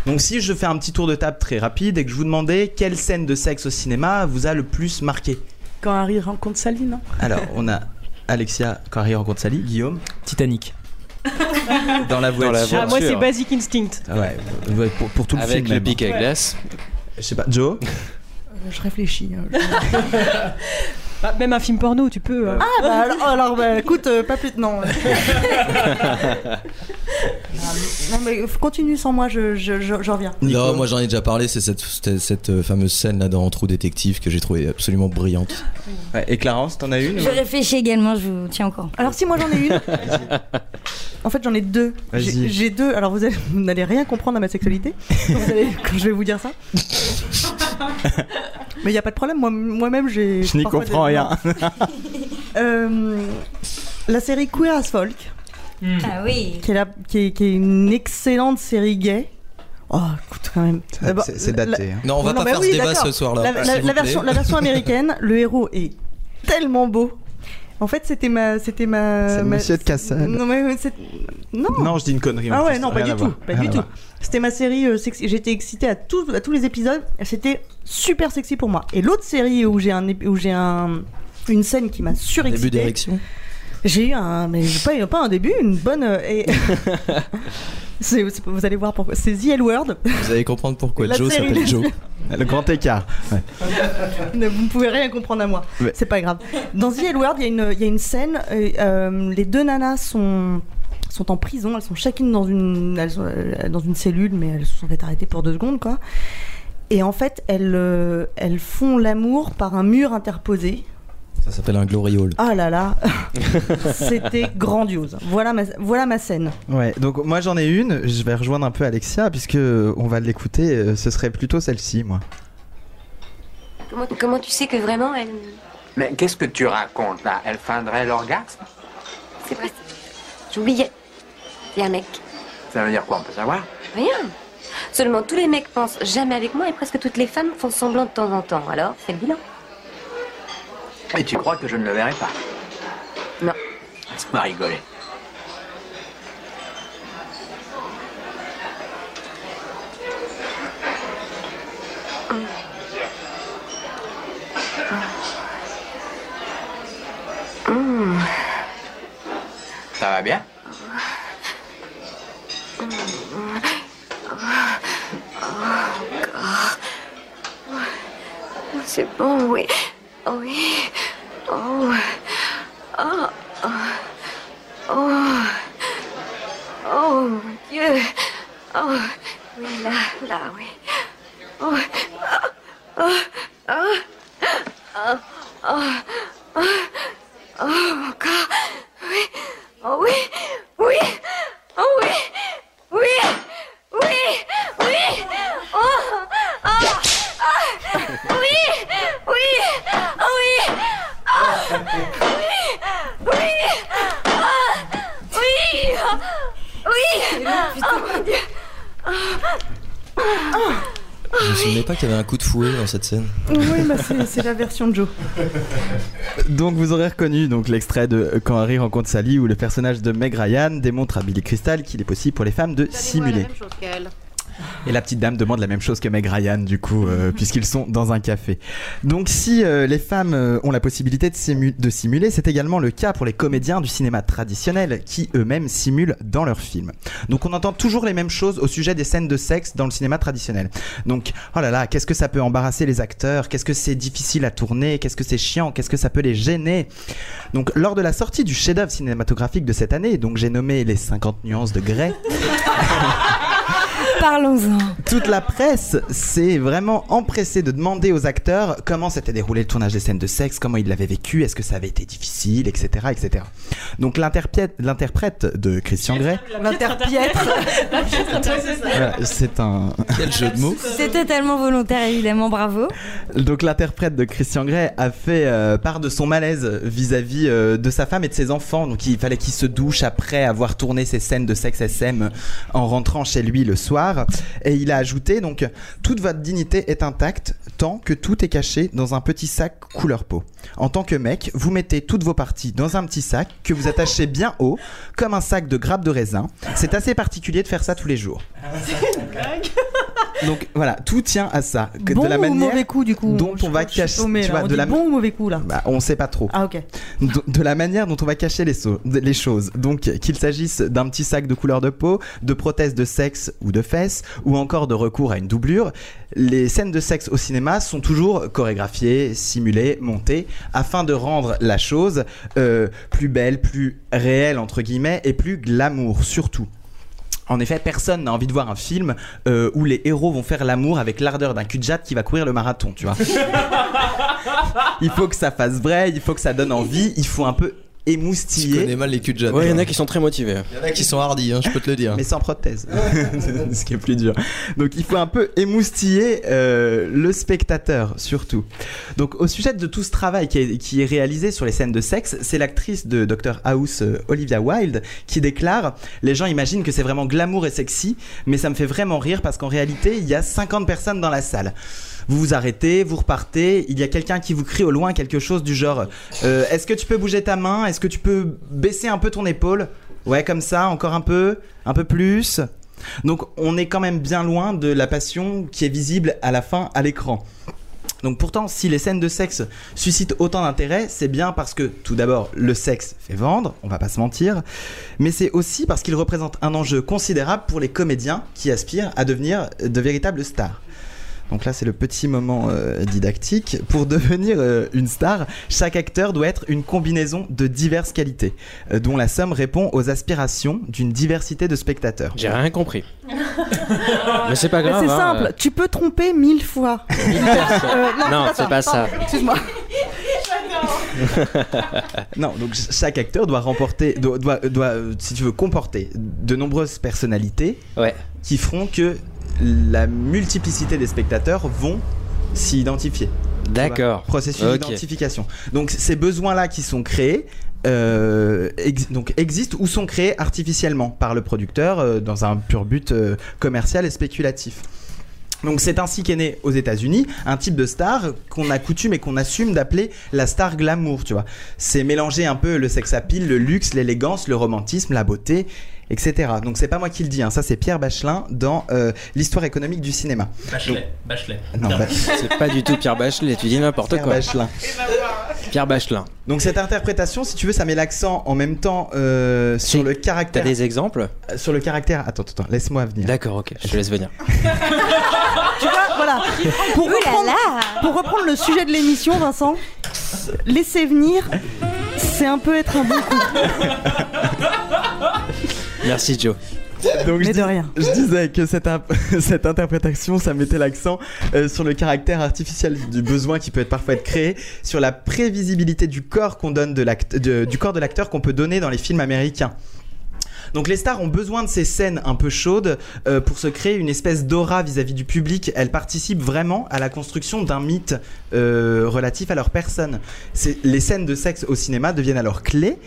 Donc si je fais un petit tour de table très rapide et que je vous demandais quelle scène de sexe au cinéma vous a le plus marqué Quand Harry rencontre Sally, non? Alors, on a Alexia quand Harry rencontre Sally, Guillaume, Titanic. *laughs* dans la voiture. la Ah, moi, c'est voiture. Basic Instinct. Ouais, ouais, pour, pour tout le Avec film. le même. pic à glace. Je sais pas, Joe? Je réfléchis. hein. *laughs* Bah, même un film porno, tu peux. hein. Ah bah alors, alors, bah, écoute, euh, pas plus. Non. *laughs* non mais continue sans moi, je, je, je, je reviens. Nico Non, moi j'en ai déjà parlé, c'est cette, cette, cette, euh, fameuse scène là dans Trou Détective que j'ai trouvé absolument brillante. Ouais, Et Clarence, t'en as une Je réfléchis également, je vous tiens courant. Alors si moi j'en ai une. *laughs* en fait j'en ai deux. Vas-y. J'ai deux. Alors vous, allez- vous n'allez rien comprendre à ma sexualité quand, vous allez- quand je vais vous dire ça. Mais il n'y a pas de problème. Moi, moi-même j'ai. Je n'y comprends des- rien. *laughs* Euh, la série Queer as Folk, Ah oui. qui est, la- qui est, qui est une excellente série gay. Oh, écoute quand même. C'est la- daté. hein. Non, on va Non, pas faire oui, ce débat ce soir là. La, la- la version, la version *laughs* américaine, le héros est tellement beau. En fait, c'était ma, c'était ma. C'est ma- monsieur de Cassel. Non mais non. Non, je dis une connerie. Ah ouais, plus, non, pas rien du tout, voir, pas rien du tout. voir. C'était ma série euh, sexy. J'étais excitée à tous, à tous les épisodes. C'était super sexy pour moi. Et l'autre série où j'ai un, où j'ai un, une scène qui m'a Début surexcitée. d'érection. J'ai eu un, mais pas, pas un début, une bonne. euh, et... *laughs* Vous allez voir pourquoi. C'est The L Word. Vous allez comprendre pourquoi La Joe s'appelle Joe. *laughs* Le grand écart. Ouais. Vous ne pouvez rien comprendre à moi. Ouais. C'est pas grave. Dans The L Word, il y, a une- il y a une scène. euh, euh, les deux nanas sont sont en prison. Elles sont chacune dans une elles sont, euh, dans une cellule, mais elles se sont fait arrêter pour deux secondes, quoi. Et en fait, elles euh, elles font l'amour par un mur interposé. Ça s'appelle un gloriole. Ah là là, *laughs* c'était grandiose. Voilà ma voilà ma scène. Ouais, donc moi j'en ai une, je vais rejoindre un peu Alexia puisque on va l'écouter, euh, ce serait plutôt celle-ci moi. Comment, comment tu sais que vraiment elle. Mais qu'est-ce que tu racontes là? Elle feindrait l'orgasme? C'est vrai. J'oubliais. C'est un mec. Ça veut dire quoi? On peut savoir? Rien. Seulement tous les mecs pensent jamais avec moi et presque toutes les femmes font semblant de temps en temps. Alors, fais le bilan. Et tu crois que je ne le verrai pas Non. Laisse-moi rigoler. Mmh. Ça va bien C'est bon, oui. Oh, oui. Oh. Oh. Oh. Oh. Oh, mon Dieu. Oh. Oui, là, là, oui. Oh. Oh. Oh. Oh. Oh. Oh. Oh. Oui. Oh, oui. Oui. Oh, oui. Oui. Oui. Oui. Oh. Oh. Ah. Oui. Oui. Oh, oui. Ah. Oui. Oui. Ah. Oui. Oui. Oh, mon Dieu. Je me souvenais pas qu'il y avait un coup de fouet dans cette scène. Oui, bah c'est c'est la version de Joe. Donc vous aurez reconnu donc l'extrait de Quand Harry rencontre Sally où le personnage de Meg Ryan démontre à Billy Crystal qu'il est possible pour les femmes de simuler. Et la petite dame demande la même chose que Meg Ryan, du coup, euh, *laughs* puisqu'ils sont dans un café. Donc, si euh, les femmes euh, ont la possibilité de, simu- de simuler, c'est également le cas pour les comédiens du cinéma traditionnel, qui eux-mêmes simulent dans leurs films. Donc, on entend toujours les mêmes choses au sujet des scènes de sexe dans le cinéma traditionnel. Donc, oh là là, qu'est-ce que ça peut embarrasser les acteurs? Qu'est-ce que c'est difficile à tourner? Qu'est-ce que c'est chiant? Qu'est-ce que ça peut les gêner? Donc, lors de la sortie du chef-d'œuvre cinématographique de cette année, donc j'ai nommé les 50 nuances de Grey. *laughs* Parlons-en. Toute la presse s'est vraiment empressée de demander aux acteurs comment s'était déroulé le tournage des scènes de sexe, comment ils l'avaient vécu, est-ce que ça avait été difficile, etc. etc. Donc l'interprète l'interprète de Christian Grey, L'interpiètre. voilà, c'est un... Quel jeu de mots C'était tellement volontaire, évidemment, bravo. Donc l'interprète de Christian Grey a fait euh, part de son malaise vis-à-vis euh, de sa femme et de ses enfants. Donc il fallait qu'il se douche après avoir tourné ses scènes de sexe SM en rentrant chez lui le soir. Et il a ajouté donc toute votre dignité est intacte tant que tout est caché dans un petit sac couleur peau. En tant que mec, vous mettez toutes vos parties dans un petit sac que vous attachez bien haut comme un sac de grappes de raisin. C'est assez particulier de faire ça tous les jours. Donc voilà, tout tient à ça. Que Bon de la ou manière mauvais coup du coup dont Je- on va cacher, paumée, tu là. vois, On de dit la bon ou mauvais coup là bah, on sait pas trop. Ah ok. De, de la manière dont on va cacher les, so- les choses. Donc, qu'il s'agisse d'un petit sac de couleur de peau, de prothèses de sexe ou de fesses, ou encore de recours à une doublure, les scènes de sexe au cinéma sont toujours chorégraphiées, simulées, montées, afin de rendre la chose euh, plus belle, plus réelle, entre guillemets, et plus glamour, surtout. En effet, personne n'a envie de voir un film euh, où les héros vont faire l'amour avec l'ardeur d'un cul de jatte qui va courir le marathon, tu vois. *laughs* il faut que ça fasse vrai, il faut que ça donne envie, il faut un peu Tu émoustiller. connais mal les culs de Jeanne. Ouais, il y en a qui sont très motivés. Il y en a qui sont hardis, hein, je peux te le dire. Mais sans prothèse, *laughs* ce qui est plus dur. Donc il faut un peu émoustiller euh, le spectateur surtout. Donc au sujet de tout ce travail qui est, qui est réalisé sur les scènes de sexe, c'est l'actrice de Dr House, euh, Olivia Wilde, qui déclare Les gens imaginent que c'est vraiment glamour et sexy, mais ça me fait vraiment rire parce qu'en réalité il y a 50 personnes dans la salle. Vous vous arrêtez, vous repartez, il y a quelqu'un qui vous crie au loin quelque chose du genre euh, Est-ce que tu peux bouger ta main? Est-ce que tu peux baisser un peu ton épaule? Ouais, comme ça, encore un peu, un peu plus. Donc on est quand même bien loin de la passion qui est visible à la fin à l'écran. Donc pourtant, si les scènes de sexe suscitent autant d'intérêt, c'est bien parce que tout d'abord, le sexe fait vendre, on va pas se mentir, mais c'est aussi parce qu'il représente un enjeu considérable pour les comédiens qui aspirent à devenir de véritables stars. Donc là, c'est le petit moment euh, didactique. Pour devenir euh, une star, chaque acteur doit être une combinaison de diverses qualités, euh, dont la somme répond aux aspirations d'une diversité de spectateurs. J'ai rien compris. Mais c'est pas grave. c'est hein. simple, tu peux tromper mille fois. *laughs* Euh, Non, c'est pas ça. Excuse-moi. *laughs* Non, donc ch- chaque acteur doit remporter, doit, doit, doit, si tu veux, comporter de nombreuses personnalités Ouais. qui feront que la multiplicité des spectateurs vont s'y identifier. D'accord. Processus d'identification. Donc ces besoins-là qui sont créés. euh, ex- donc existent ou sont créés artificiellement par le producteur euh, dans un pur but euh, commercial et spéculatif. Donc c'est ainsi qu'est né aux États-Unis un type de star qu'on a coutume et qu'on assume d'appeler la star glamour, tu vois. C'est mélanger un peu le sex appeal, le luxe, l'élégance, le romantisme, la beauté, etc. Donc c'est pas moi qui le dis, hein, ça c'est Pierre Bachelin dans euh, l'histoire économique du cinéma. Bachelet, Bachelet. Non, bah, C'est pas du tout Pierre Bachelet, tu dis n'importe Pierre quoi. Bachelin. Pierre Bachelin. Donc cette interprétation, si tu veux, ça met l'accent en même temps euh, sur le T'as caractère. des exemples Sur le caractère. Attends, attends, laisse-moi venir. D'accord, ok, je te laisse venir. *laughs* Tu vois, voilà. Pour là reprendre, là pour reprendre le sujet de l'émission, Vincent, laisser venir, c'est un peu être un bon coup. *laughs* Merci Joe. Donc, je, Mais de rien. je disais que cette, imp- *laughs* cette interprétation, ça mettait l'accent euh, sur le caractère artificiel du besoin qui peut être parfois être créé, sur la prévisibilité du corps qu'on donne de du corps de l'acteur qu'on peut donner dans les films américains. Donc les stars ont besoin de ces scènes un peu chaudes euh, pour se créer une espèce d'aura vis-à-vis du public. Elles participent vraiment à la construction d'un mythe euh, relatif à leur personne. Les scènes de sexe au cinéma deviennent alors clés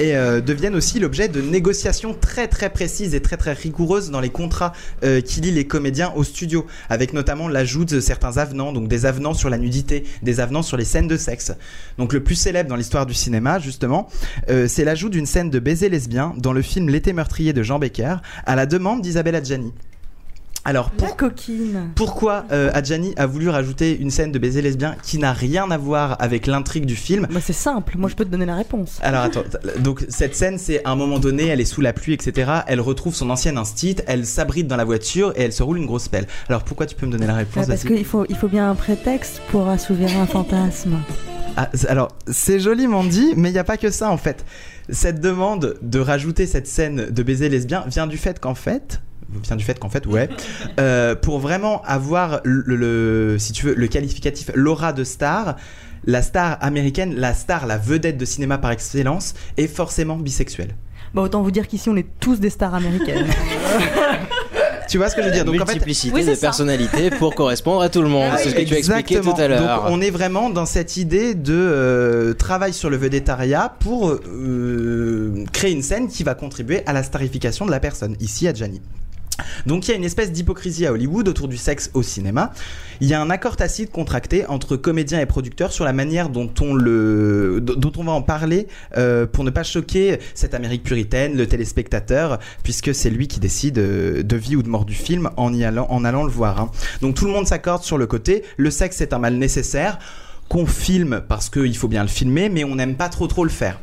et euh, deviennent aussi l'objet de négociations très très précises et très très rigoureuses dans les contrats euh, qui lient les comédiens au studio, avec notamment l'ajout de certains avenants, donc des avenants sur la nudité, des avenants sur les scènes de sexe. Donc le plus célèbre dans l'histoire du cinéma, justement, euh, c'est l'ajout d'une scène de baiser lesbien dans le film L'été meurtrier de Jean Becker, à la demande d'Isabelle Adjani. Alors, coquine. pourquoi euh, Adjani a voulu rajouter une scène de baiser lesbien qui n'a rien à voir avec l'intrigue du film Bah, c'est simple, moi je peux te donner la réponse. alors attends, t- donc cette scène c'est à un moment donné, elle est sous la pluie, etc. Elle retrouve son ancienne instit, elle s'abrite dans la voiture et elle se roule une grosse pelle. Alors pourquoi tu peux me donner la réponse Ah, parce qu'il faut, il faut bien un prétexte pour assouvir un fantasme. Ah, Alors c'est joliment dit, mais il n'y a pas que ça en fait. Cette demande de rajouter cette scène de baiser lesbien vient du fait qu'en fait, vient du fait qu'en fait, ouais, euh, pour vraiment avoir le, le- si tu veux, le qualificatif l'aura de star. La star américaine, la star, la vedette de cinéma par excellence, est forcément bisexuelle. Bah, autant vous dire qu'ici, on est tous des stars américaines. *laughs* Tu vois ce que je veux dire? Donc en fait, Multiplicité Oui, c'est de ça. personnalités pour correspondre à tout le monde. c'est ce que tu as expliqué Exactement. tout à l'heure. Donc on est vraiment dans cette idée de euh, travail sur le vedettariat pour euh, créer une scène qui va contribuer à la starification de la personne, ici à Gianni. Donc il y a une espèce d'hypocrisie à Hollywood autour du sexe au cinéma. Il y a un accord tacite contracté entre comédiens et producteurs sur la manière dont on va en parler euh, pour ne pas choquer cette Amérique puritaine, le téléspectateur, puisque c'est lui qui décide euh, de vie ou de mort du film en y allant en allant le voir. hein. Donc tout le monde s'accorde sur le côté. Le sexe est un mal nécessaire qu'on filme parce qu'il faut bien le filmer, mais on n'aime pas trop trop le faire.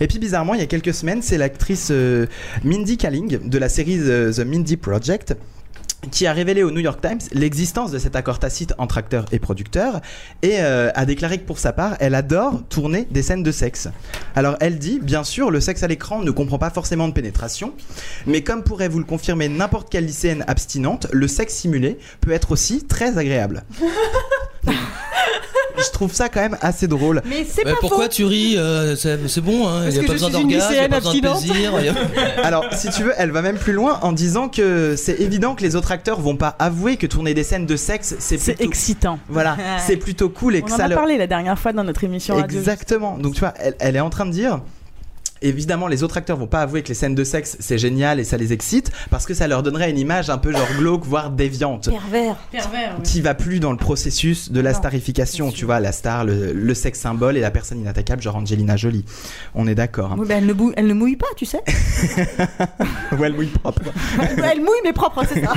Et puis bizarrement, il y a quelques semaines, c'est l'actrice euh, Mindy Kaling de la série The, The Mindy Project qui a révélé au New York Times l'existence de cet accord tacite entre acteurs et producteurs et euh, a déclaré que pour sa part, elle adore tourner des scènes de sexe. Alors elle dit, bien sûr, le sexe à l'écran ne comprend pas forcément de pénétration, mais comme pourrait vous le confirmer n'importe quelle lycéenne abstinente, le sexe simulé peut être aussi très agréable. *laughs* Je trouve ça quand même assez drôle. Mais c'est Bah, pourquoi tu ris euh, C'est bon, hein, il n'y a pas besoin d'orgasme, il n'y a pas besoin de plaisir. a- *laughs* Alors, si tu veux, elle va même plus loin en disant que c'est évident que les autres acteurs vont pas avouer que tourner des scènes de sexe, c'est C'est plutôt... excitant. Voilà, *laughs* c'est plutôt cool et que On en ça a parlé la dernière fois dans notre émission radio. Exactement. Donc tu vois, elle, elle est en train de dire. Évidemment, les autres acteurs vont pas avouer que les scènes de sexe c'est génial et ça les excite parce que ça leur donnerait une image un peu genre glauque, voire déviante. Pervers. Pervers. Qui va plus dans le processus de la starification, tu vois, la star, le, le sexe symbole et la personne inattaquable, genre Angelina Jolie. On est d'accord. hein. Oui, bah, elle, ne bou- elle ne mouille pas, tu sais. *laughs* Ouais, elle mouille propre. elle mouille, mais propre, c'est ça.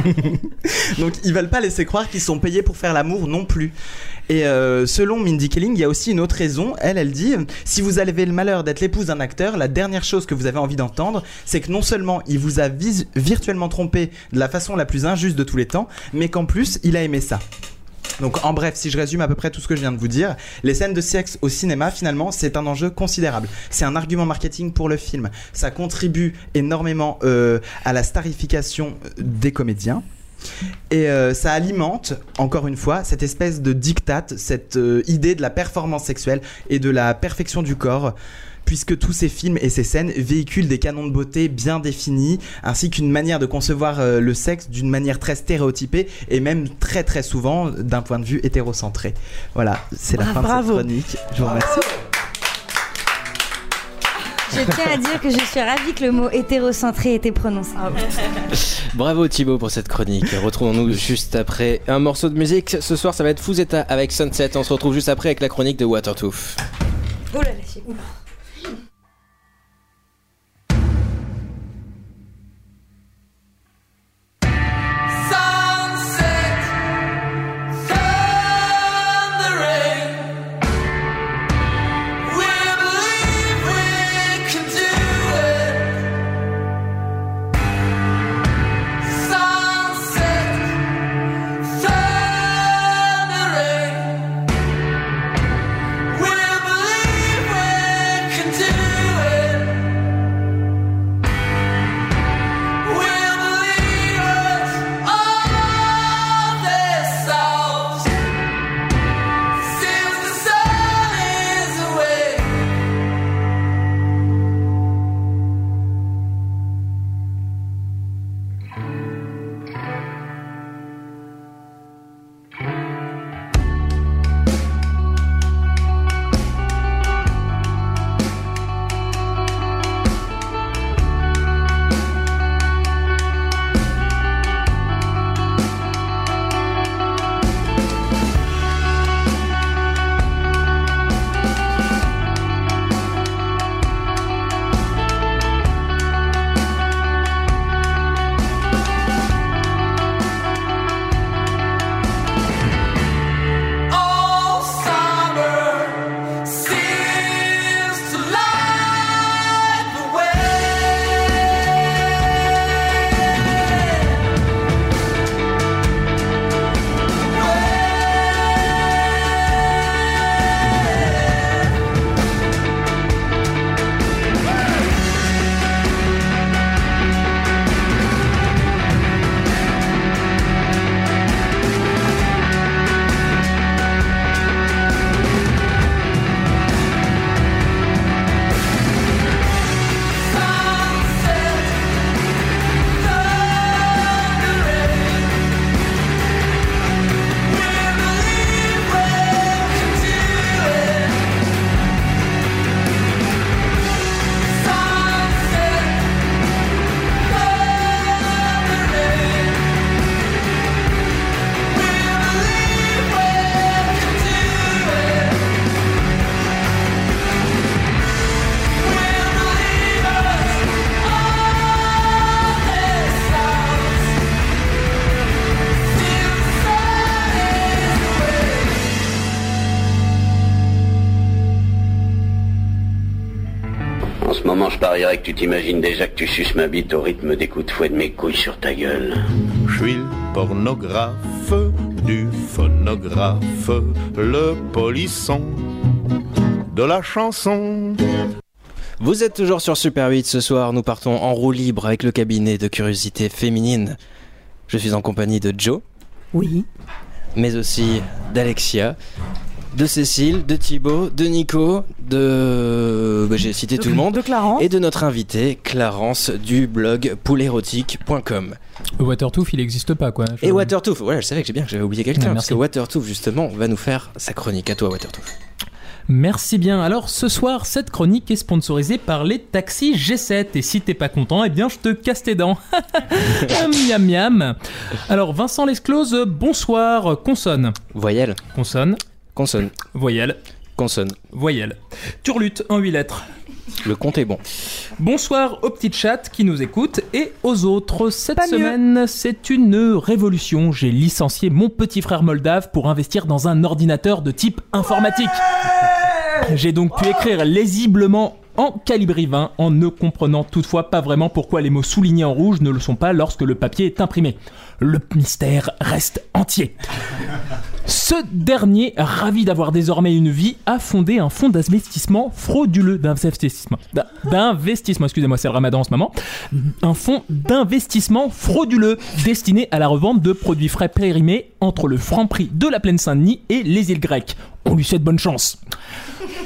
*laughs* Donc ils veulent pas laisser croire qu'ils sont payés pour faire l'amour non plus. Et euh, selon Mindy Kaling, il y a aussi une autre raison. Elle, elle dit si vous avez le malheur d'être l'épouse d'un acteur, la dernière chose que vous avez envie d'entendre, c'est que non seulement il vous a virtuellement trompé de la façon la plus injuste de tous les temps, mais qu'en plus il a aimé ça. Donc en bref, si je résume à peu près tout ce que je viens de vous dire, les scènes de sexe au cinéma, finalement, c'est un enjeu considérable. C'est un argument marketing pour le film. Ça contribue énormément euh, à la starification des comédiens. Et euh, ça alimente, encore une fois, cette espèce de diktat, cette euh, idée de la performance sexuelle et de la perfection du corps, puisque tous ces films et ces scènes véhiculent des canons de beauté bien définis, ainsi qu'une manière de concevoir euh, le sexe d'une manière très stéréotypée et même très très souvent d'un point de vue hétérocentré. Voilà, c'est la fin de cette chronique. Je vous remercie. Je tiens à dire que je suis ravie que le mot hétérocentré ait été prononcé. *laughs* Bravo Thibaut pour cette chronique. Retrouvons-nous juste après un morceau de musique. Ce soir, ça va être Fuzeta avec Sunset. On se retrouve juste après avec la chronique de Watertooth. Oh là là, que tu t'imagines déjà que tu suces ma bite au rythme des coups de fouet de mes couilles sur ta gueule. Je suis le pornographe du phonographe, le polisson de la chanson. Vous êtes toujours sur Super 8 ce soir, nous partons en roue libre avec le cabinet de curiosité féminine. Je suis en compagnie de Joe. Oui. Mais aussi d'Alexia, de Cécile, de Thibaut, de Nico, de... bah, J'ai cité tout le monde. De Clarence. Et de notre invité, Clarence, du blog poulérotique.com. Watertooth, il n'existe pas, quoi. Je- Et Watertooth, voilà, je savais que j'ai bien que j'avais oublié quelqu'un, Ouais, parce merci. que Watertooth, justement, va nous faire sa chronique. À toi, Watertooth. Merci bien. Alors ce soir, cette chronique est sponsorisée par les taxis G7. Et si t'es pas content, eh bien je te casse tes dents. *laughs* miam miam. Alors Vincent Lesclose, bonsoir. Consonne. Voyelle. Consonne. Consonne. Voyelle. Consonne. Voyelle. Turlute en 8 lettres. Le compte est bon. Bonsoir aux petits chats qui nous écoutent et aux autres. Cette Pas semaine, c'est une révolution. J'ai licencié mon petit frère moldave pour investir dans un ordinateur de type informatique. J'ai donc pu écrire lésiblement en calibri 20 en ne comprenant toutefois pas vraiment pourquoi les mots soulignés en rouge ne le sont pas lorsque le papier est imprimé. Le mystère reste entier. Ce dernier, ravi d'avoir désormais une vie, a fondé un fonds d'investissement frauduleux d'investissement. d'in- D'investissement, excusez-moi, c'est le ramadan en ce moment. Un fonds d'investissement frauduleux destiné à la revente de produits frais périmés entre le franc prix de la plaine Saint-Denis et les îles grecques. On lui souhaite bonne chance.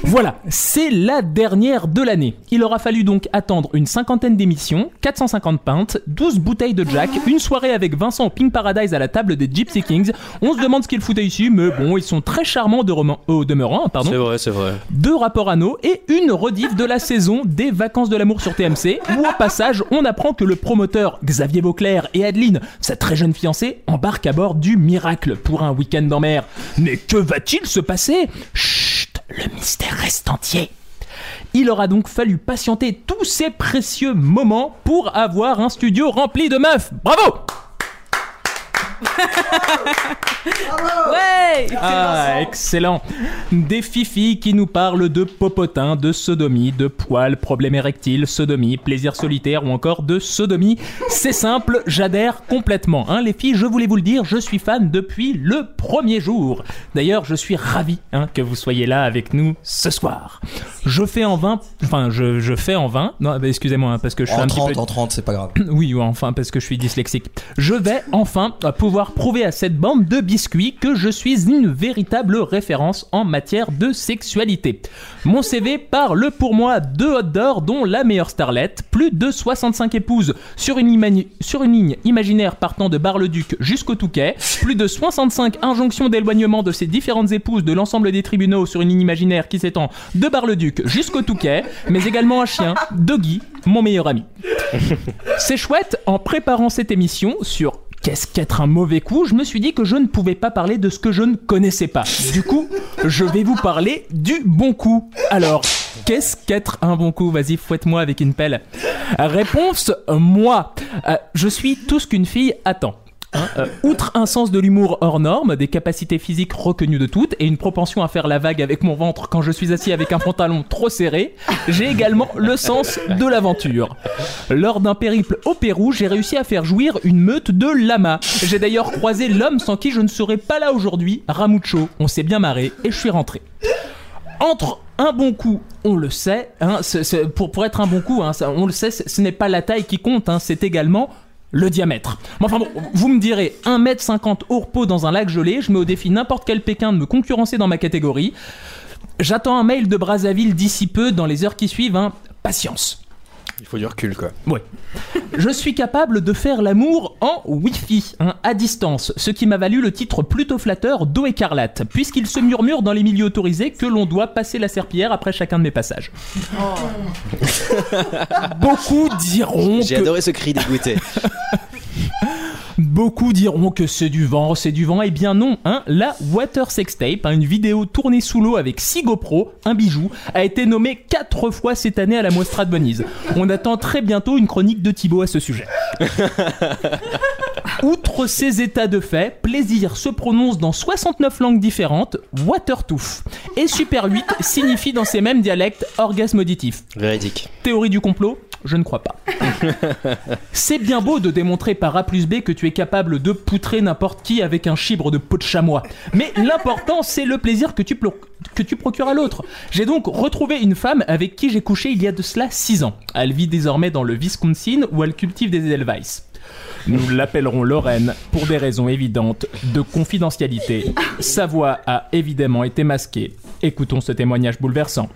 Voilà, c'est la dernière de l'année. Il aura fallu donc attendre une cinquantaine d'émissions, 450 pintes, 12 bouteilles de Jack, une soirée avec Vincent au Pink Paradise à la table des Gypsy Kings. On se demande ce qu'ils foutaient ici, mais bon, ils sont très charmants de roman- au demeurant, pardon. C'est vrai, c'est vrai. Deux rapports anneaux et une rediff de la saison des Vacances de l'amour sur TMC, où au passage, on apprend que le promoteur Xavier Vauclair et Adeline, sa très jeune fiancée, embarquent à bord du Miracle pour un week-end en mer. Mais que va-t-il se passer? Chut, le mystère reste entier. Il aura donc fallu patienter tous ces précieux moments pour avoir un studio rempli de meufs. Bravo Ouais Ah, excellent. Des fifis qui nous parlent de popotin, de sodomie, de poils, problème érectile, sodomie, plaisir solitaire ou encore de sodomie. C'est simple, j'adhère complètement. Hein, les filles, je voulais vous le dire, je suis fan depuis le premier jour. D'ailleurs, je suis ravi hein, que vous soyez là avec nous ce soir. Je fais en 20, enfin, je, je fais en 20, non, bah, excusez-moi, hein, parce que je suis En un 30, petit peu... en 30, c'est pas grave. Oui, ou enfin parce que je suis dyslexique. Je vais enfin euh, prouver à cette bande de biscuits que je suis une véritable référence en matière de sexualité. Mon CV parle pour moi de hot d'or dont la meilleure starlette, plus de 65 épouses sur une, sur une ligne imaginaire partant de Bar-le-Duc jusqu'au Touquet, plus de 65 injonctions d'éloignement de ces différentes épouses de l'ensemble des tribunaux sur une ligne imaginaire qui s'étend de Bar-le-Duc jusqu'au Touquet, mais également un chien, Doggy, mon meilleur ami. C'est chouette, en préparant cette émission sur Qu'est-ce qu'être un mauvais coup? Je me suis dit que je ne pouvais pas parler de ce que je ne connaissais pas. Du coup, je vais vous parler du bon coup. Alors, qu'est-ce qu'être un bon coup? Vas-y, fouette-moi avec une pelle. Réponse moi. Euh, je suis tout ce qu'une fille attend. Hein, euh, outre un sens de l'humour hors norme, des capacités physiques reconnues de toutes et une propension à faire la vague avec mon ventre quand je suis assis avec un pantalon trop serré, j'ai également le sens de l'aventure. Lors d'un périple au Pérou, j'ai réussi à faire jouir une meute de lamas. J'ai d'ailleurs croisé l'homme sans qui je ne serais pas là aujourd'hui, Ramucho. On s'est bien marré et je suis rentré. Entre un bon coup, on le sait, hein, pour, être un bon coup, hein, on le sait, ce n'est pas la taille qui compte, c'est également le diamètre. Mais enfin bon, vous me direz, 1m50 au repos dans un lac gelé, je mets au défi n'importe quel Pékin de me concurrencer dans ma catégorie. J'attends un mail de Brazzaville d'ici peu, dans les heures qui suivent, hein. patience. Il faut du recul, quoi. Ouais. Je suis capable de faire l'amour en Wi-Fi, hein, à distance, ce qui m'a valu le titre plutôt flatteur d'eau écarlate, puisqu'il se murmure dans les milieux autorisés que l'on doit passer la serpillière après chacun de mes passages. Beaucoup diront J'ai que... adoré ce cri dégoûté. *laughs* Beaucoup diront que c'est du vent, c'est du vent. Eh bien non, hein. La Water Sex Tape, hein, une vidéo tournée sous l'eau avec 6 GoPro, un bijou, a été nommée 4 fois cette année à la Mostra de Venise. On attend très bientôt une chronique de Thibaut à ce sujet. *laughs* Outre ces états de fait, plaisir se prononce dans 69 langues différentes, Watertooth. Et Super 8 *laughs* signifie dans ces mêmes dialectes orgasme auditif. Véridique. Théorie du complot Je ne crois pas. *laughs* C'est bien beau de démontrer par A plus B que tu es capable de poutrer n'importe qui avec un chibre de peau de chamois. Mais l'important, c'est le plaisir que tu, que tu procures à l'autre. J'ai donc retrouvé une femme avec qui j'ai couché il y a de cela 6 ans. Elle vit désormais dans le Wisconsin où elle cultive des Edelweiss. Nous l'appellerons Lorraine pour des raisons évidentes de confidentialité. Sa voix a évidemment été masquée. Écoutons ce témoignage bouleversant.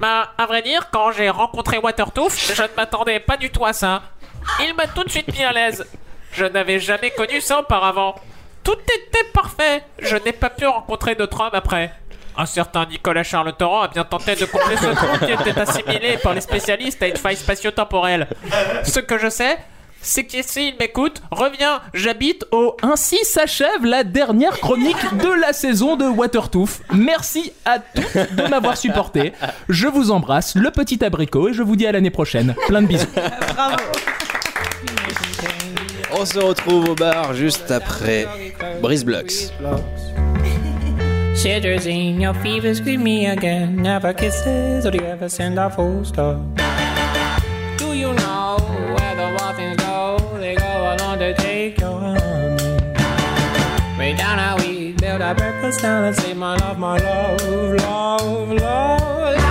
Bah, à vrai dire, quand j'ai rencontré Watertooth, je ne m'attendais pas du tout à ça. Il m'a tout de suite mis à l'aise. Je n'avais jamais connu ça auparavant. Tout était parfait. Je n'ai pas pu rencontrer d'autres hommes après. Un certain Nicolas Charles Torrent a bien tenté de combler ce trou qui était assimilé par les spécialistes à une faille spatio-temporelle. Ce que je sais, c'est il m'écoute, reviens, J'habite au Ainsi s'achève la dernière chronique de la saison de Watertooth. Merci à toutes de m'avoir supporté. Je vous embrasse, le petit abricot, et je vous dis à l'année prochaine. Plein de bisous. Bravo. On se retrouve au bar juste après Breeze Blocks. *laughs* In your fever, scream me again. Never kisses, or do you ever send a full stop? Do you know? how long to take your honey. Way down how we build our breakfast down and say, my love, my love, love, love.